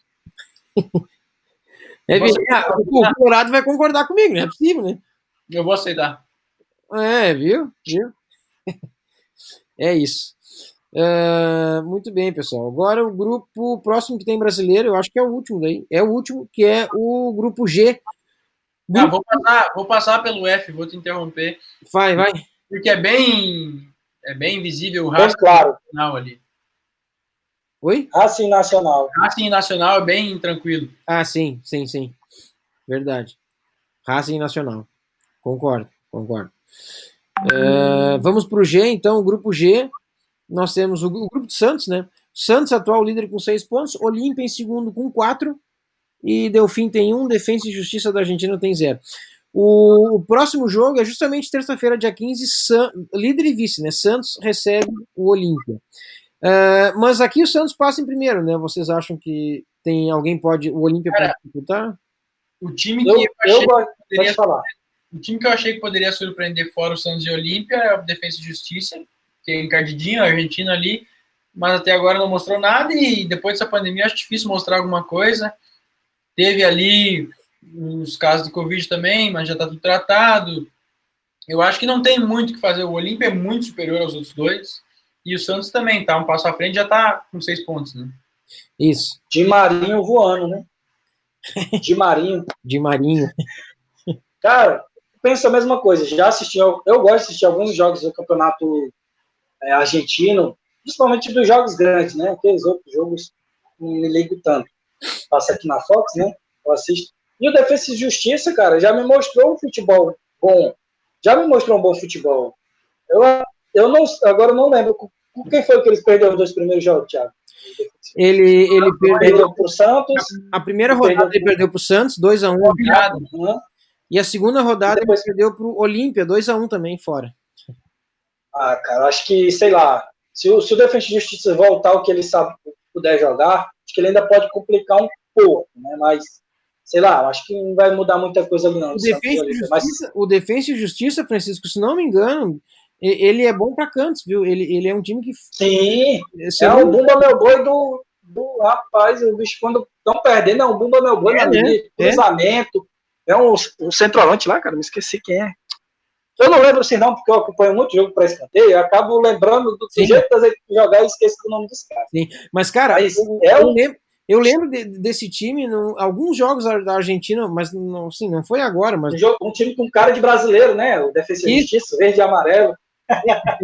É, ah, o Colorado vai concordar comigo, não é possível, né? Eu vou aceitar. É, viu? Viu? É isso. É, muito bem, pessoal. Agora o grupo próximo que tem brasileiro, eu acho que é o último daí. É o último, que é o grupo G. Ah, vou, passar, vou passar pelo F, vou te interromper. Vai, vai. Porque é bem. É bem visível o rastro claro. nacional ali. Oi? Racing Nacional. Racing Nacional é bem tranquilo. Ah, sim, sim, sim. Verdade. Racing Nacional. Concordo, concordo. É, vamos para o G, então, o grupo G. Nós temos o, o grupo de Santos, né? Santos, atual líder com seis pontos. Olímpia em segundo com quatro. E Delfim tem um. Defensa e Justiça da Argentina tem zero. O, o próximo jogo é justamente terça-feira, dia 15, San, líder e vice, né? Santos recebe o Olímpia. Uh, mas aqui o Santos passa em primeiro, né? Vocês acham que tem alguém pode. O Olímpia pode disputar? O time que Eu, eu, eu achei gosto, que poderia, pode falar. o time que eu achei que poderia surpreender fora o Santos e Olímpia é o Defesa e Justiça, que é encardidinho, argentino ali, mas até agora não mostrou nada e depois dessa pandemia acho difícil mostrar alguma coisa. Teve ali os casos de Covid também, mas já está tudo tratado. Eu acho que não tem muito o que fazer. O Olímpia é muito superior aos outros dois. E o Santos também tá um passo à frente, já tá com seis pontos, né? Isso, De Marinho voando, né? De Marinho. de Marinho. Cara, penso a mesma coisa. Já assisti, eu, eu gosto de assistir alguns jogos do campeonato é, argentino, principalmente dos jogos grandes, né? Aqueles outros jogos não me ligo tanto. Passa aqui na Fox, né? Eu assisto. E o Defesa e Justiça, cara, já me mostrou um futebol bom. Já me mostrou um bom futebol. Eu, eu não, agora eu não lembro com, quem foi que eles perderam os dois primeiros jogos, Thiago. Ele, ele perdeu. Perdeu pro Santos. A primeira rodada ele perdeu pro Santos, 2x1. Obrigado. né? E a segunda rodada Depois- ele perdeu pro Olímpia, 2x1 também, fora. Ah, cara, acho que, sei lá, se o, se o Defesa e Justiça voltar o que ele sabe puder jogar, acho que ele ainda pode complicar um pouco, né? Mas, sei lá, acho que não vai mudar muita coisa ali, não. O e Defensa e Olímpia. Mas Justiça, o Defensa e Justiça, Francisco, se não me engano, ele é bom pra cantos, viu? Ele, ele é um time que. sim, se é eu o Bumba Meu Boi do, do rapaz, o bicho quando estão perdendo, é um Bumba Meu Boi, É, né? amigo, É. cruzamento. É um, um centroavante lá, cara, me esqueci quem é. Eu não lembro assim, não, porque eu acompanho muito jogo para escanteio, eu acabo lembrando do, Sim. jeito da gente jogar e esqueço do nome dos caras. Mas, cara, Mas eu, é eu lembro, eu lembro de- desse time, no, alguns jogos da Argentina, mas não, assim, não foi agora, mas Um, jogo- um time com cara de brasileiro, né? O Defesa e Isso. Justiça, verde e amarelo.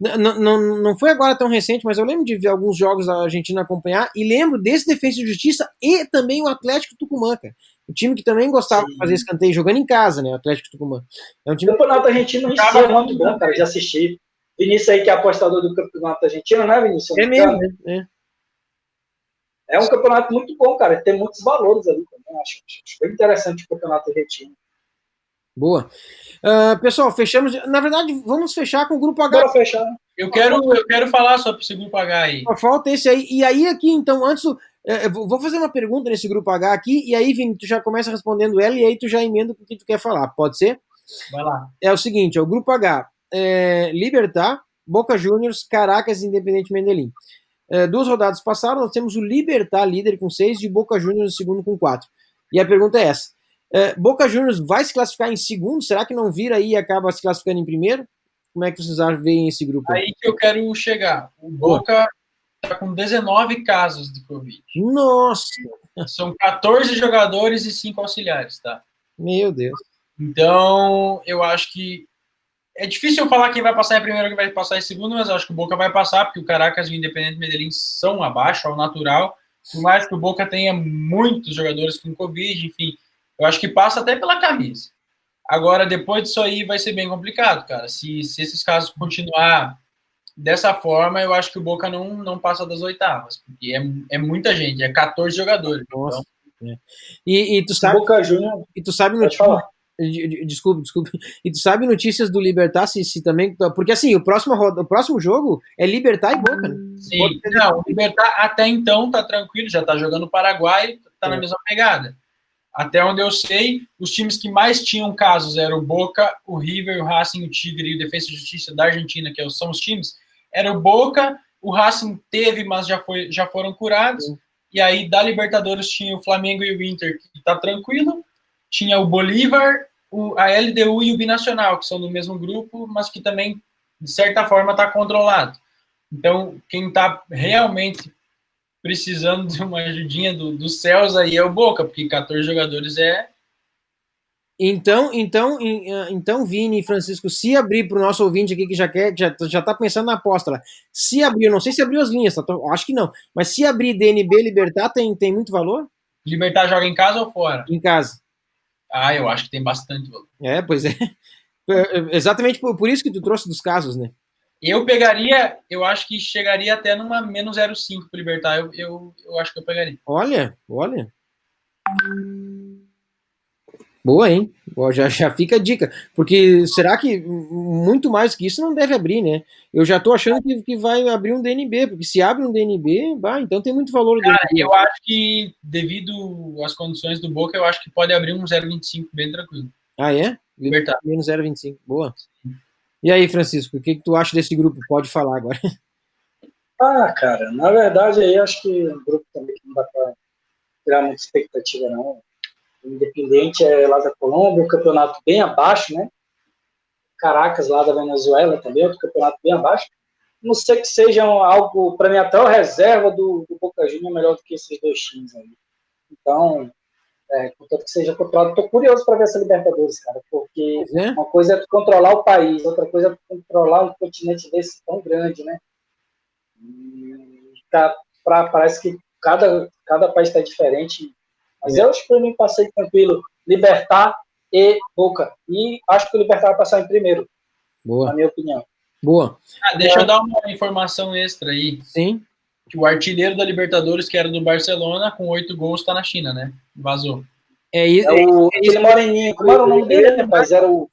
N- n- Não, não foi agora tão recente, mas eu lembro de ver alguns jogos da Argentina acompanhar e lembro desse Defesa e Justiça e também o Atlético Tucumã, cara. O time que também gostava de Sim. fazer escanteio jogando em casa, né? O Atlético Tucumã. É um O time campeonato argentino em si é muito bom, cara, de assistir. Vinícius aí, que é apostador do campeonato argentino, né, Vinícius? É mesmo, né? É. É um campeonato muito bom, cara. Tem muitos valores ali também. Acho, acho bem interessante o campeonato argentino. Boa. Ah, pessoal, fechamos. Na verdade, vamos fechar com o grupo H. Bora fechar. Eu quero, eu quero falar sobre esse grupo H aí. Só falta esse aí. E aí, aqui, então, antes. do- eh, eu vou fazer uma pergunta nesse grupo H aqui, e aí, Vini, tu já começa respondendo ela, e aí tu já emenda com o que tu quer falar. Pode ser? Vai lá. É o seguinte: é o grupo H. É, Libertar, Boca Juniors, Caracas Independente Medellín. É, duas rodadas passaram, nós temos o Libertar líder com seis e Boca Juniors segundo com quatro. E a pergunta é essa: é, Boca Juniors vai se classificar em segundo? Será que não vira aí e acaba se classificando em primeiro? Como é que vocês veem esse grupo? aí? Que eu quero chegar. O Boca tá com 19 casos de Covid. Nossa, São 14 jogadores e 5 auxiliares, tá? meu Deus. Então, eu acho que é difícil eu falar quem vai passar em primeiro e quem vai passar em segundo, mas eu acho que o Boca vai passar, porque o Caracas e o Independente Medellín são abaixo, ao natural. Por mais que o Boca tenha muitos jogadores com Covid, enfim, eu acho que passa até pela camisa. Agora, depois disso aí, vai ser bem complicado, cara. Se, se esses casos continuar dessa forma, eu acho que o Boca não, não passa das oitavas, porque é, é muita gente, é 14 jogadores. Nossa. Então, É. E, e tu sabe, Boca Júnior, e tu sabe notícias, desculpa, desculpa. E tu sabe notícias do Libertar se, se também, porque assim, o próximo o próximo jogo é Libertar e Boca, né? Sim, não, o Libertar até então tá tranquilo, já tá jogando o Paraguai, tá na É. mesma pegada. Até onde eu sei, os times que mais tinham casos eram o Boca, o River, o Racing, o Tigre e o Defesa e Justiça da Argentina, que são os times. Era o Boca, o Racing teve, mas já, foi, já foram curados. E aí, da Libertadores, tinha o Flamengo e o Inter, que tá tranquilo. Tinha o Bolívar, o, a LDU e o Binacional, que são do mesmo grupo, mas que também, de certa forma, tá controlado. Então, quem está realmente precisando de uma ajudinha do, dos céus aí é o Boca, porque 14 jogadores é. Então, então, eh, então, Vini e Francisco, se abrir para o nosso ouvinte aqui que já quer, já, já tá pensando na aposta lá. Se abrir, eu não sei se abriu as linhas, tá? Tô- acho que não. Mas se abrir DNB Libertar, tem, tem muito valor Libertar joga em casa ou fora? em casa. Ah, eu acho que tem bastante valor. É, pois é. É, Exatamente por, por isso que tu trouxe dos casos, né? Eu pegaria, eu acho que chegaria até numa menos 0,5 para Libertar. Eu, eu, eu acho que eu pegaria. Olha, olha. Boa, hein? Boa, já, já fica a dica. Porque será que muito mais que isso não deve abrir, né? Eu já tô achando que, que vai abrir um DNB, porque se abre um DNB, bah, então tem muito valor. Cara, eu acho que, devido às condições do Boca, eu acho que pode abrir um 0,25 bem tranquilo. Ah, é? Libertar. Menos 0,25. Boa. E aí, Francisco, o que, que tu acha desse grupo? Pode falar agora. Ah, cara, na verdade aí acho que um grupo também que não dá para criar muita expectativa, não. O Independente é lá da Colômbia, um campeonato bem abaixo, né? Caracas lá da Venezuela também, outro campeonato bem abaixo. Não sei que seja algo, para mim, até o reserva do, do Boca Juniors é melhor do que esses dois times aí. Então, é, contanto que seja controlado, estou curioso para ver essa Libertadores, cara, porque é. uma coisa é controlar o país, outra coisa é controlar um continente desse tão grande, né? tá, pra, parece que cada, cada país está diferente. Mas eu acho que para mim passei tranquilo. Libertar e Boca. E acho que o Libertar vai passar em primeiro. Boa. Na minha opinião. Boa. Ah, deixa eu dar uma informação extra aí. Sim. Que o artilheiro da Libertadores, que era do Barcelona, com oito gols, está na China, né? Vazou. É isso. É o, aquele moreninho. Como era o nome dele, rapaz? Era o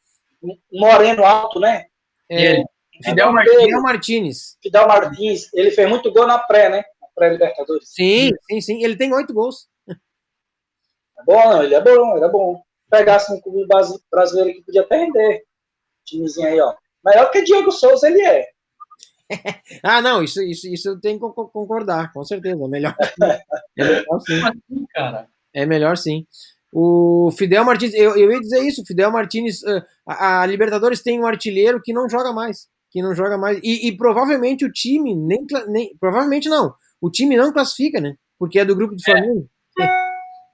Moreno Alto, né? É, ele. Fidel, Martins. Fidel Martins. Fidel Martins, ele fez muito gol na pré, né? Na pré-Libertadores. Sim, sim, sim. Ele tem oito gols. É bom, não, ele é bom, ele é bom. Pegasse um clube brasileiro que podia até render. Timezinho aí, ó. Melhor que Diego Souza ele é. ah, não, isso, isso, isso eu tenho que concordar, com certeza. É melhor, é melhor sim. Assim, cara. É melhor sim. O Fidel Martins, eu, eu ia dizer isso, Fidel Martins, a, a Libertadores tem um artilheiro que não joga mais que não joga mais. E, e provavelmente o time nem, nem, Provavelmente não. O time não classifica, né? Porque é do grupo do é. Flamengo. É.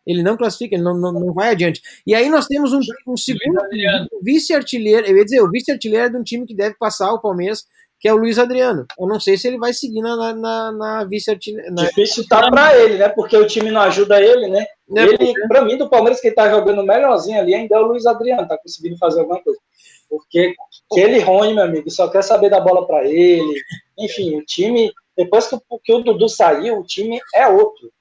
Ele não classifica, ele não, não, não vai adiante. E aí nós temos um, um segundo um vice-artilheiro. Eu ia dizer, o vice-artilheiro é de um time que deve passar o Palmeiras, que é o Luiz Adriano. Eu não sei se ele vai seguir na, na, na vice-artilheiro. Na... Difícil tá para ele, né? Porque o time não ajuda ele, né? É, ele, para mim, do Palmeiras, que tá jogando melhorzinho ali ainda é o Luiz Adriano, tá conseguindo fazer alguma coisa. Porque aquele Rony, meu amigo, só quer saber da bola para ele. Enfim, o time, depois que, que, o Dudu saiu, o time é outro.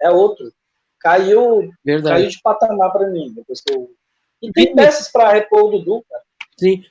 É outro. Caiu, caiu de patamar para mim. Depois eu... E tem peças para repor o Dudu, cara. Sim.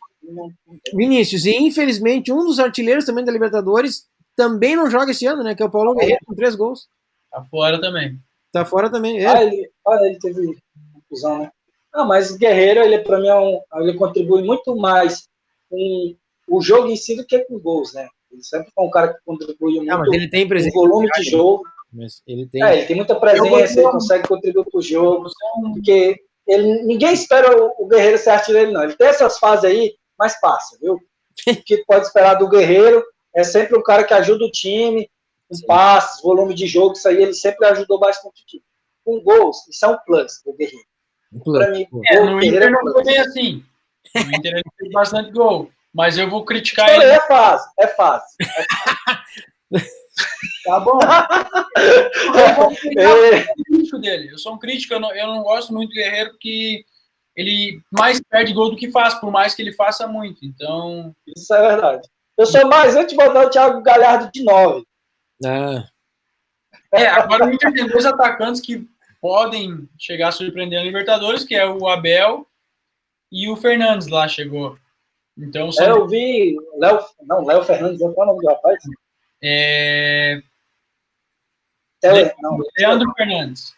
Vinícius, e infelizmente um dos artilheiros também da Libertadores também não joga esse ano, né? Que é o Paulo Guerreiro, com três gols. Tá fora também. Tá fora também. É. Ah, ele, ah, ele teve confusão, né? Não, mas Guerreiro, ele para mim é um, ele contribui muito mais com o jogo em si do que com gols, né? Ele sempre foi um cara que contribui muito Não, ele tem presença, volume de jogo. Mas ele tem... É, ele tem muita presença, ele consegue contribuir para o jogo, porque ele, ninguém espera o, o Guerreiro ser artilheiro, não. Ele tem essas fases aí, mas passa, viu? O que pode esperar do Guerreiro é sempre um cara que ajuda o time, com passes, volume de jogo, isso aí ele sempre ajudou bastante o time. Com gols, isso é um plus do Guerreiro. Pra mim, é, no Inter não foi bem assim. No Inter ele fez bastante gol. Mas eu vou criticar ele. É fácil, é fácil. tá bom. Eu, sou um crítico dele. Eu sou um crítico, eu não, eu não gosto muito do Guerreiro porque ele mais perde gol do que faz, por mais que ele faça muito. Então. Isso é verdade. Eu sou mais antes de botar o Thiago Galhardo de 9. Ah. É, agora o Inter tem dois atacantes que podem chegar a surpreender a Libertadores, que é o Abel e o Fernandes lá chegou. Então, são... é, eu vi Léo, não, Léo Fernandes, qual é o nome do rapaz? É... é não, Leandro Fernandes.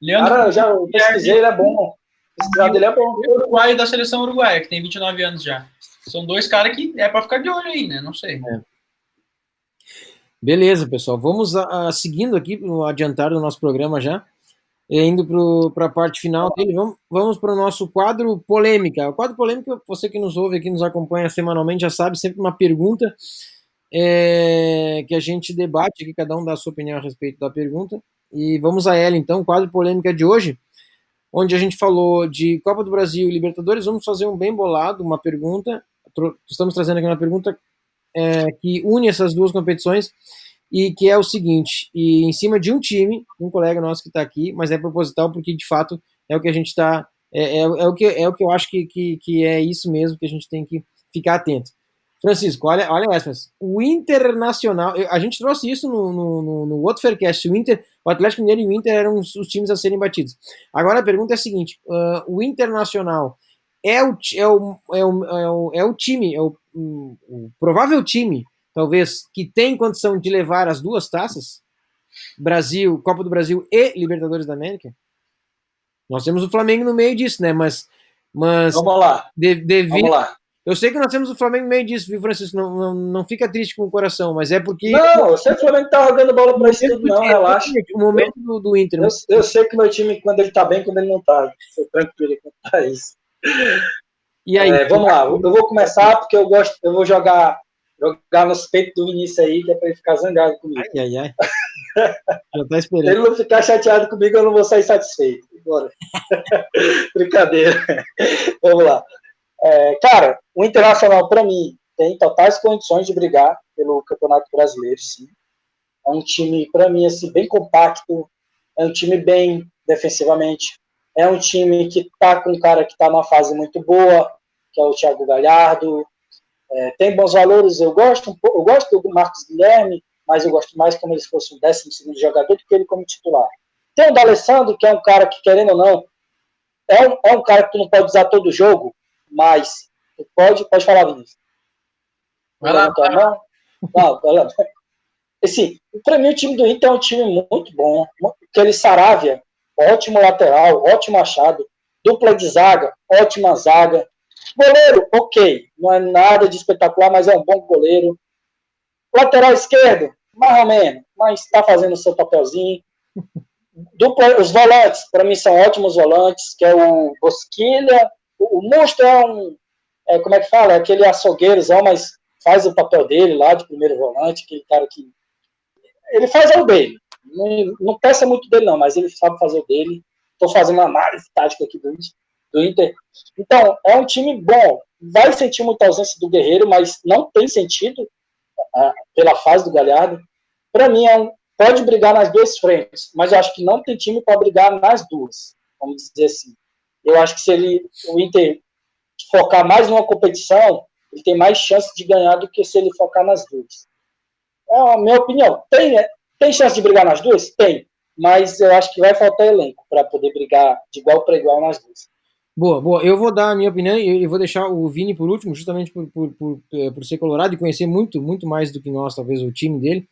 Leandro Cara, eu já pesquisei, ele é bom. Pesquisar dele é bom. O Uruguai da seleção uruguaia, que tem 29 anos já. São dois caras que é para ficar de olho aí, né? Não sei. É. Beleza, pessoal. Vamos a, a, seguindo aqui no adiantar do nosso programa já indo para a parte final dele, vamos, vamos para o nosso quadro polêmica. O quadro polêmica, você que nos ouve aqui, nos acompanha semanalmente, já sabe, sempre uma pergunta é, que a gente debate aqui, cada um dá a sua opinião a respeito da pergunta. E vamos a ela então, o quadro polêmica de hoje, onde a gente falou de Copa do Brasil e Libertadores, vamos fazer um bem bolado, uma pergunta, estamos trazendo aqui uma pergunta é, que une essas duas competições e que é o seguinte, e em cima de um time, um colega nosso que está aqui, mas é proposital porque de fato é o que a gente está, é, é, é, o, que, é o que eu acho que, que, que é isso mesmo que a gente tem que ficar atento. Francisco, olha, olha essa. O Internacional, a gente trouxe isso no, no, no, no outro Faircast. O Inter, o Atlético Mineiro e o Inter eram os, os times a serem batidos. Agora a pergunta é a seguinte: ah, o Internacional é o, é o, é o, é o, é o time, é o, o- o provável time, talvez, que tem condição de levar as duas taças? Brasil, Copa do Brasil e Libertadores da América? Nós temos o Flamengo no meio disso, né? Mas, mas Vamos lá, de- devido, vamos lá. Eu sei que nós temos o Flamengo meio disso, viu, Francisco? Não, não, não fica triste com o coração, mas é porque. Não, eu sei que o Flamengo tá jogando bola pra isso tudo, não, relaxa. O momento do, do Inter. Eu, eu sei que meu time, quando ele tá bem, quando ele não tá. Tô tranquilo quanto a isso. E aí? É, vamos lá, eu vou começar porque eu gosto, eu vou jogar, jogar nos peitos do Vinícius aí, que é pra ele ficar zangado comigo. Ai, ai, ai. Já tá Se esperando. ele não ficar chateado comigo, eu não vou sair satisfeito. Bora. Brincadeira. Vamos lá. É, cara, o Internacional, para mim, tem totais condições de brigar pelo Campeonato Brasileiro, sim. É um time, para mim, assim, bem compacto. É um time bem defensivamente. É um time que tá com um cara que tá numa fase muito boa, que é o Thiago Galhardo. É, tem bons valores. Eu gosto, eu gosto do Marcos Guilherme, mas eu gosto mais como ele fosse um décimo segundo jogador do que ele como titular. Tem o D'Alessandro, que é um cara que, querendo ou não, é um, é um cara que tu não pode usar todo jogo, mas pode, pode falar, Vinícius. Vai lá, Não, não, não, vai lá. Assim, para mim o time do Inter é um time muito bom. Aquele Saravia, ótimo lateral, ótimo achado. Dupla de zaga, ótima zaga. Goleiro, ok. Não é nada de espetacular, mas é um bom goleiro. Lateral esquerdo, mais ou menos, mas está fazendo o seu papelzinho. Dupla, os volantes, para mim, são ótimos volantes, que é o Bosquilha. O, o Monstro é um. É, como é que fala? É aquele açougueirozão, mas faz o papel dele lá de primeiro volante, aquele cara que. Ele faz o dele. Não, não peça muito dele, não, mas ele sabe fazer o dele. Estou fazendo uma análise tática aqui do, do Inter. Então, é um time bom. Vai sentir muita ausência do Guerreiro, mas não tem sentido pela fase do Galhardo. Para mim, é um, pode brigar nas duas frentes, mas eu acho que não tem time para brigar nas duas, vamos dizer assim. Eu acho que se ele, o Inter focar mais numa competição, ele tem mais chance de ganhar do que se ele focar nas duas. É a minha opinião. Tem, né? tem chance de brigar nas duas? Tem. Mas eu acho que vai faltar elenco para poder brigar de igual para igual nas duas. Boa, boa. Eu vou dar a minha opinião e vou deixar o Vini por último, justamente por, por, por, eh, por ser colorado e conhecer muito, muito mais do que nós, talvez, o time dele.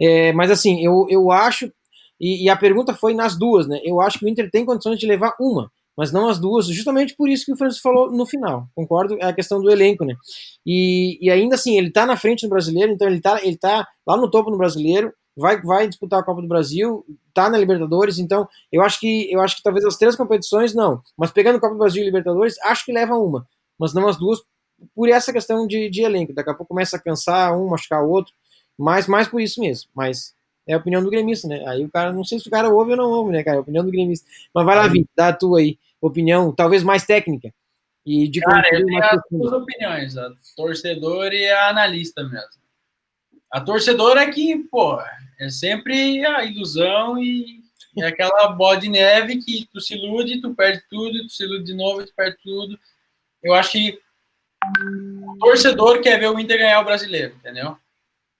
É, mas assim, eu, eu acho, e, e a pergunta foi nas duas, né? Eu acho que o Inter tem condições de levar uma, mas não as duas, justamente por isso que o Francisco falou no final. Concordo, é a questão do elenco, né? E, e ainda assim, ele tá na frente no brasileiro, então ele tá, ele tá lá no topo no brasileiro, vai, vai disputar a Copa do Brasil, tá na Libertadores, então eu acho que eu acho que talvez as três competições não, mas pegando Copa do Brasil e Libertadores, acho que leva uma, mas não as duas por essa questão de, de elenco. Daqui a pouco começa a cansar um, machucar o outro, mas mais por isso mesmo. Mas é a opinião do gremista, né? Aí o cara, não sei se o cara ouve ou não ouve, né, cara? É a opinião do gremista. Mas vai lá, Vini, dá a tua aí, opinião, talvez mais técnica. E de Cara, eu tenho as duas opiniões, a torcedor e a analista mesmo. A torcedora é que, pô, é sempre a ilusão e é aquela bola de neve que tu se ilude, tu perde tudo, tu se ilude de novo, tu perde tudo. Eu acho que o torcedor quer ver o Inter ganhar o brasileiro, entendeu?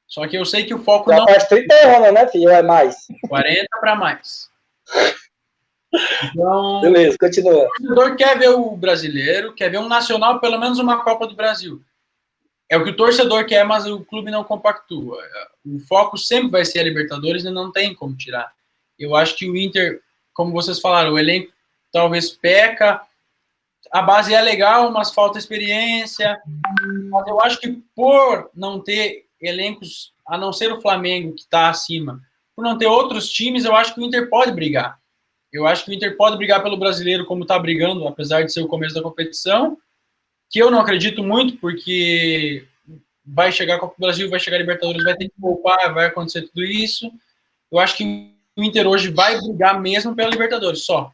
Só que eu sei que o foco Já não faz 30 anos, né, filho? É mais? é 40 para mais. Então, Beleza, continua. o torcedor quer ver o brasileiro, quer ver um nacional, pelo menos uma Copa do Brasil. É o que o torcedor quer, mas o clube não compactua. O foco sempre vai ser a Libertadores e não tem como tirar. Eu acho que o Inter, como vocês falaram, o elenco talvez peca. A base é legal, mas falta experiência. Mas eu acho que por não ter elencos, a não ser o Flamengo, que está acima, por não ter outros times, eu acho que o Inter pode brigar. Eu acho que o Inter pode brigar pelo brasileiro como está brigando, apesar de ser o começo da competição, que eu não acredito muito, porque vai chegar Copa do Brasil, vai chegar a Libertadores, vai ter que poupar, vai acontecer tudo isso. Eu acho que o Inter hoje vai brigar mesmo pela Libertadores, só.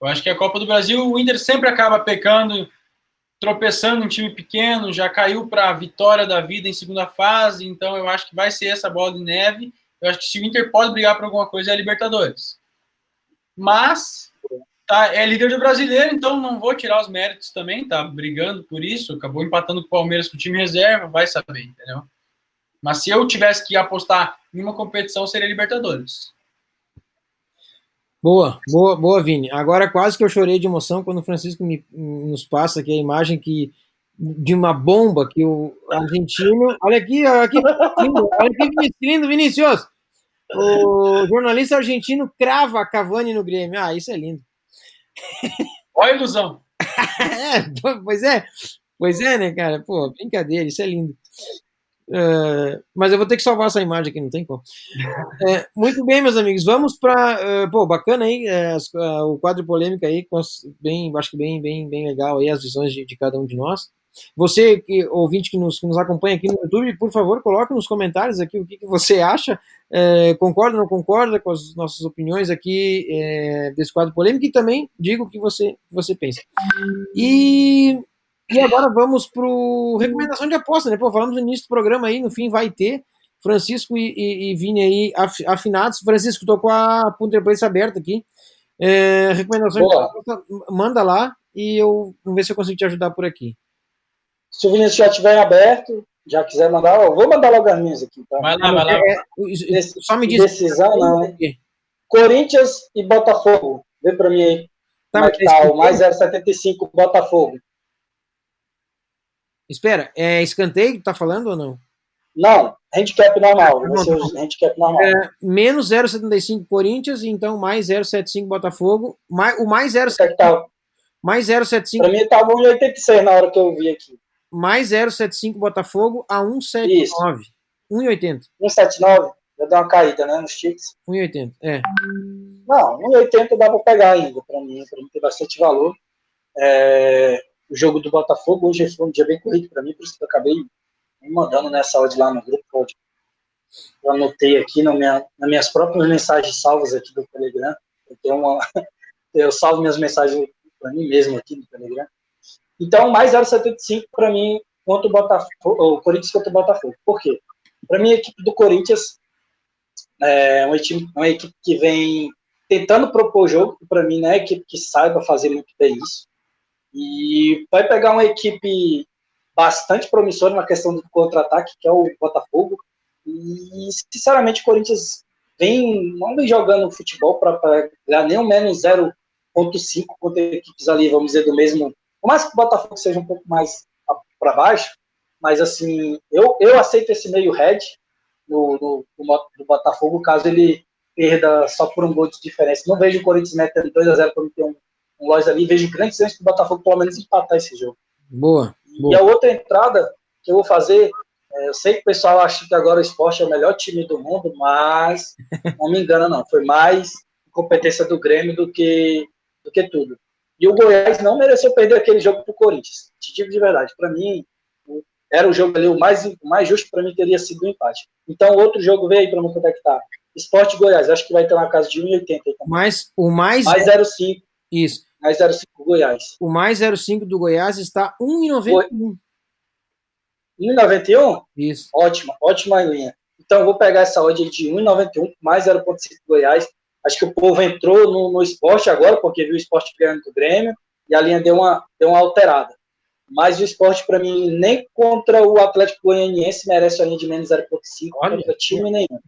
Eu acho que a Copa do Brasil, o Inter sempre acaba pecando, tropeçando em time pequeno, já caiu para a vitória da vida em segunda fase, então eu acho que vai ser essa bola de neve. Eu acho que se o Inter pode brigar por alguma coisa é a Libertadores. Mas Tá, é líder do brasileiro, então não vou tirar os méritos também, tá brigando por isso, acabou empatando com o Palmeiras com o time reserva, vai saber, entendeu? Mas se eu tivesse que apostar em uma competição, seria Libertadores. Boa, boa, boa, Vini. Agora quase que eu chorei de emoção quando o Francisco me, nos passa aqui a imagem que de uma bomba que o argentino. Olha aqui, olha aqui, olha aqui, lindo, Vinícius. O jornalista argentino crava a Cavani no Grêmio. Ah, isso é lindo. Olha a ilusão. é, pois é, pois é, né, cara? Pô, brincadeira, isso é lindo. Uh, mas eu vou ter que salvar essa imagem aqui, não tem como. Uh, muito bem, meus amigos, vamos para. Uh, pô, bacana aí, o quadro polêmica aí, bem, acho que bem, bem, bem legal aí, as visões de, de cada um de nós. Você, que, ouvinte que nos, que nos acompanha aqui no YouTube, por favor, coloque nos comentários aqui o que, que você acha. É, concorda ou não concorda com as nossas opiniões aqui é, desse quadro polêmico e também diga o que você, você pensa. E, e agora vamos para recomendação de aposta, né? Pô, falamos no início do programa aí, no fim vai ter. Francisco e, e, e Vini aí afinados. Francisco, tô com a Punter Place aberta aqui. É, recomendação Boa. de aposta, manda lá e eu vamos ver se eu consigo te ajudar por aqui. Se o Vinícius já estiver aberto, já quiser mandar, ó, vou mandar logo as minhas aqui. Tá? Vai lá, vai lá. É, Só me diz. Decisão, não, né? Corinthians e Botafogo. Vê para mim aí. Tá, como é que tá? O mais 0,75 Botafogo. Espera, é escanteio que tá falando ou não? Não, handicap normal. Vai ser o handicap normal. É, menos 0,75 Corinthians, então mais 0,75 Botafogo. Mais, o mais 0,75. Tá? Mais 0,75. Para mim estava 1,86 na hora que eu vi aqui mais 0,75 Botafogo a 1,79. 1,80. 1,79. Já deu uma caída, né, nos chips. 1,80, é. Não, 1,80 dá para pegar ainda, para mim. Para mim tem bastante valor. É, o jogo do Botafogo hoje foi um dia bem corrido para mim, por isso que eu acabei me mandando nessa hora lá no grupo. Eu anotei aqui na minha, nas minhas próprias mensagens salvas aqui do Telegram. Eu, tenho uma, eu salvo minhas mensagens para mim mesmo aqui no Telegram. Então, mais 0,75 para mim contra o Botafogo, o Corinthians contra o Botafogo. Por quê? Para mim, a equipe do Corinthians é uma equipe, uma equipe que vem tentando propor o jogo, para mim não é uma equipe que saiba fazer muito bem isso. E vai pegar uma equipe bastante promissora na questão do contra-ataque, que é o Botafogo. E, sinceramente, o Corinthians vem, não vem jogando futebol para ganhar nem o menos 0,5 contra equipes ali, vamos dizer, do mesmo por mais que o Botafogo seja um pouco mais para baixo, mas assim, eu, eu aceito esse meio red no, no, Botafogo, caso ele perda só por um gol de diferença. Não vejo o Corinthians metendo 2x0 quando tem um, um loja ali, vejo grandes chances do Botafogo pelo menos empatar esse jogo. Boa, boa. E a outra entrada que eu vou fazer, é, eu sei que o pessoal acha que agora o esporte é o melhor time do mundo, mas não me engana não, foi mais competência do Grêmio do que, do que tudo. E o Goiás não mereceu perder aquele jogo para o Corinthians. Te digo de verdade. Para mim, era o jogo ali, o mais, o mais justo para mim teria sido o um empate. Então, outro jogo veio aí para me contactar. Esporte Goiás, acho que vai ter uma casa de 1,80. Mas o mais. Mais 0,5. Isso. Mais 0,5 Goiás. O mais 0,5 do Goiás está 1,91. 1,91? Isso. Ótima, ótima linha. Então, eu vou pegar essa odd de 1,91 mais 0,5 Goiás. Acho que o povo entrou no, no esporte agora, porque viu o esporte ganhando do Grêmio, e a linha deu uma, deu uma alterada. Mas o esporte, para mim, nem contra o Atlético Goianiense merece a linha de menos 0,5 contra time nenhum.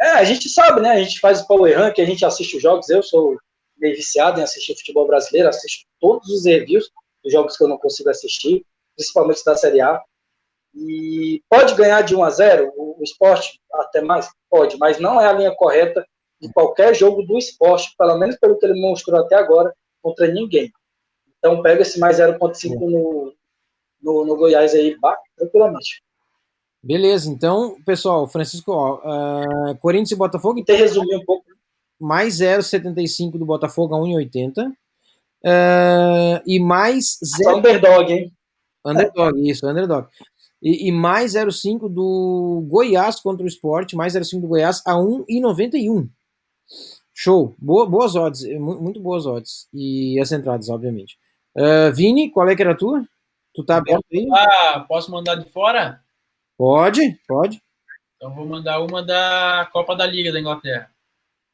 É, a gente sabe, né? A gente faz o Power Rank, a gente assiste os jogos. Eu sou meio viciado em assistir futebol brasileiro, assisto todos os reviews dos jogos que eu não consigo assistir, principalmente da Série A. E pode ganhar de 1 a 0 o, o esporte, até mais? Pode, mas não é a linha correta de qualquer jogo do esporte, pelo menos pelo que ele mostrou até agora, contra ninguém. Então pega esse mais 0,5 no, no, no, Goiás aí, tranquilamente. Beleza, então, pessoal, Francisco, ó, uh, Corinthians e Botafogo. Tem resumir um pouco. Mais 0,75 do Botafogo a 1,80. Uh, e mais. Zero... underdog, hein? Underdog, isso, underdog. E, e mais 0,5 do Goiás contra o esporte, mais 0,5 do Goiás a 1,91. Show. Boa, boas odds, eh, muito boas odds. E as entradas, obviamente. Uh, Vini, qual é que era a tua? Tu tá aberto aí? Ah, posso mandar de fora? Pode, pode. Então vou mandar uma da Copa da Liga da Inglaterra.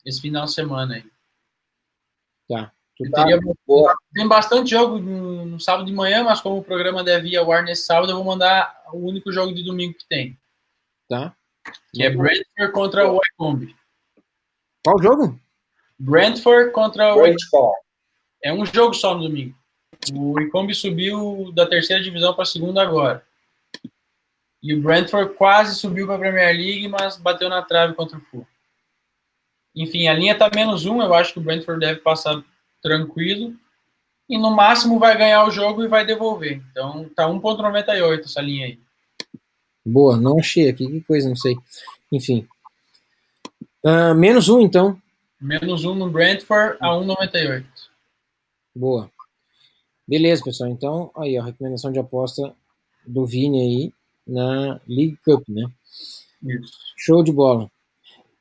Esse final de semana aí. Tá. Tá? Teria-. Tem bastante jogo no, sábado de manhã, mas como o programa deve ir ao ar nesse sábado, eu vou mandar o único jogo de domingo que tem, Tá? que é Brentford contra o Wycombe. Qual jogo? Brentford contra o Brentford. É um jogo só no domingo. O Wycombe subiu da terceira divisão para a segunda agora. E o Brentford quase subiu para a Premier League, mas bateu na trave contra o Fulham. Enfim, a linha tá menos um. Eu acho que o Brentford deve passar tranquilo. E no máximo vai ganhar o jogo e vai devolver. Então tá 1,98 essa linha aí. Boa, não achei aqui, que coisa, não sei. Enfim. Ah, menos um, então. Menos um no Brentford a 1,98. Boa. Beleza, pessoal. Então, aí, a recomendação de aposta do Vini aí na League Cup, né? Isso. Show de bola.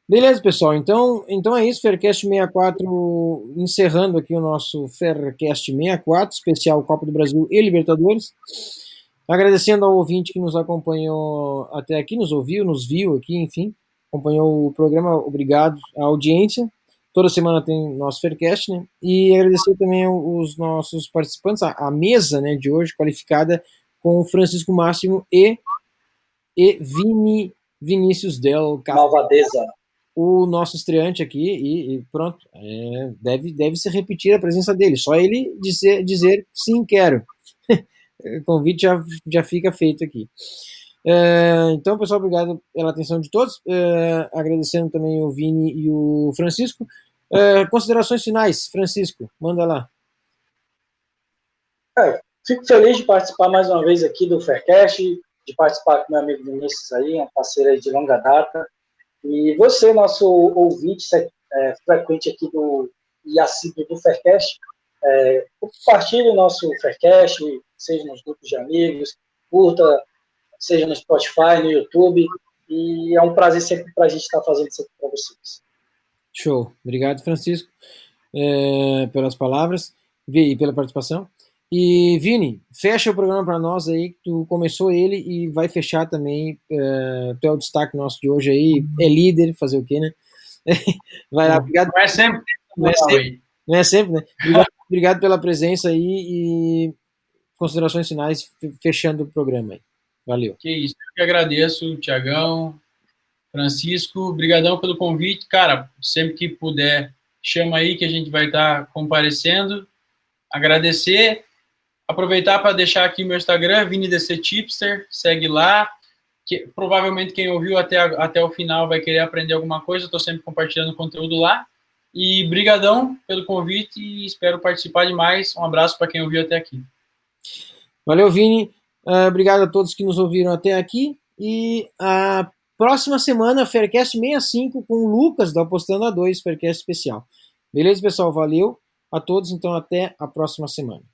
Beleza, pessoal. Então, então é isso. Faircast 64, encerrando aqui o nosso Faircast 64, especial Copa do Brasil e Libertadores. Agradecendo ao ouvinte que nos acompanhou até aqui, nos ouviu, nos viu aqui, enfim, acompanhou o programa. Obrigado à audiência. Toda semana tem nosso Faircast, né? E agradecer também os nossos participantes, a, mesa né, de hoje, qualificada com o Francisco Máximo e, e Vini Vinícius Del Malvadeza. O nosso estreante aqui e, e pronto. É, deve, deve se repetir a presença dele. Só ele dizer, dizer sim, quero. o convite já, já fica feito aqui. É, então, pessoal, obrigado pela atenção de todos. É, agradecendo também o Vini e o Francisco. É, considerações finais, Francisco, manda lá. Fico feliz de participar mais uma vez aqui do Faircast, de participar com meu amigo Vinícius aí, um parceiro aí de longa data. E você, nosso ouvinte é, frequente aqui do e assíduo do Faircast, é, compartilhe o nosso Faircast, seja nos grupos de amigos, curta, seja no Spotify, no YouTube. E é um prazer sempre para a gente estar fazendo isso aqui para vocês. Show. Obrigado, Francisco, é, pelas palavras e pela participação. E, Vini, fecha o programa para nós aí, que tu começou ele e vai fechar também. É, tu é o destaque nosso de hoje aí, é líder, fazer o quê, né? Vai lá, obrigado. Não é sempre. Não é sempre, não é sempre né? Obrigado, obrigado pela presença aí e considerações finais, fechando o programa aí. Valeu. Que isso, eu que agradeço, Tiagão, Francisco, obrigadão pelo convite. Cara, sempre que puder, chama aí que a gente vai estar comparecendo. Agradecer, aproveitar para deixar aqui meu Instagram, ViniDC Tipster, segue lá. Que, provavelmente quem ouviu até, até o final vai querer aprender alguma coisa, estou sempre compartilhando conteúdo lá. E brigadão pelo convite e espero participar de mais. Um abraço para quem ouviu até aqui. Valeu, Vini. Uh, obrigado a todos que nos ouviram até aqui. E a próxima semana, Faircast 65 com o Lucas da Apostando a 2, Faircast especial. Beleza, pessoal? Valeu a todos. Então, até a próxima semana.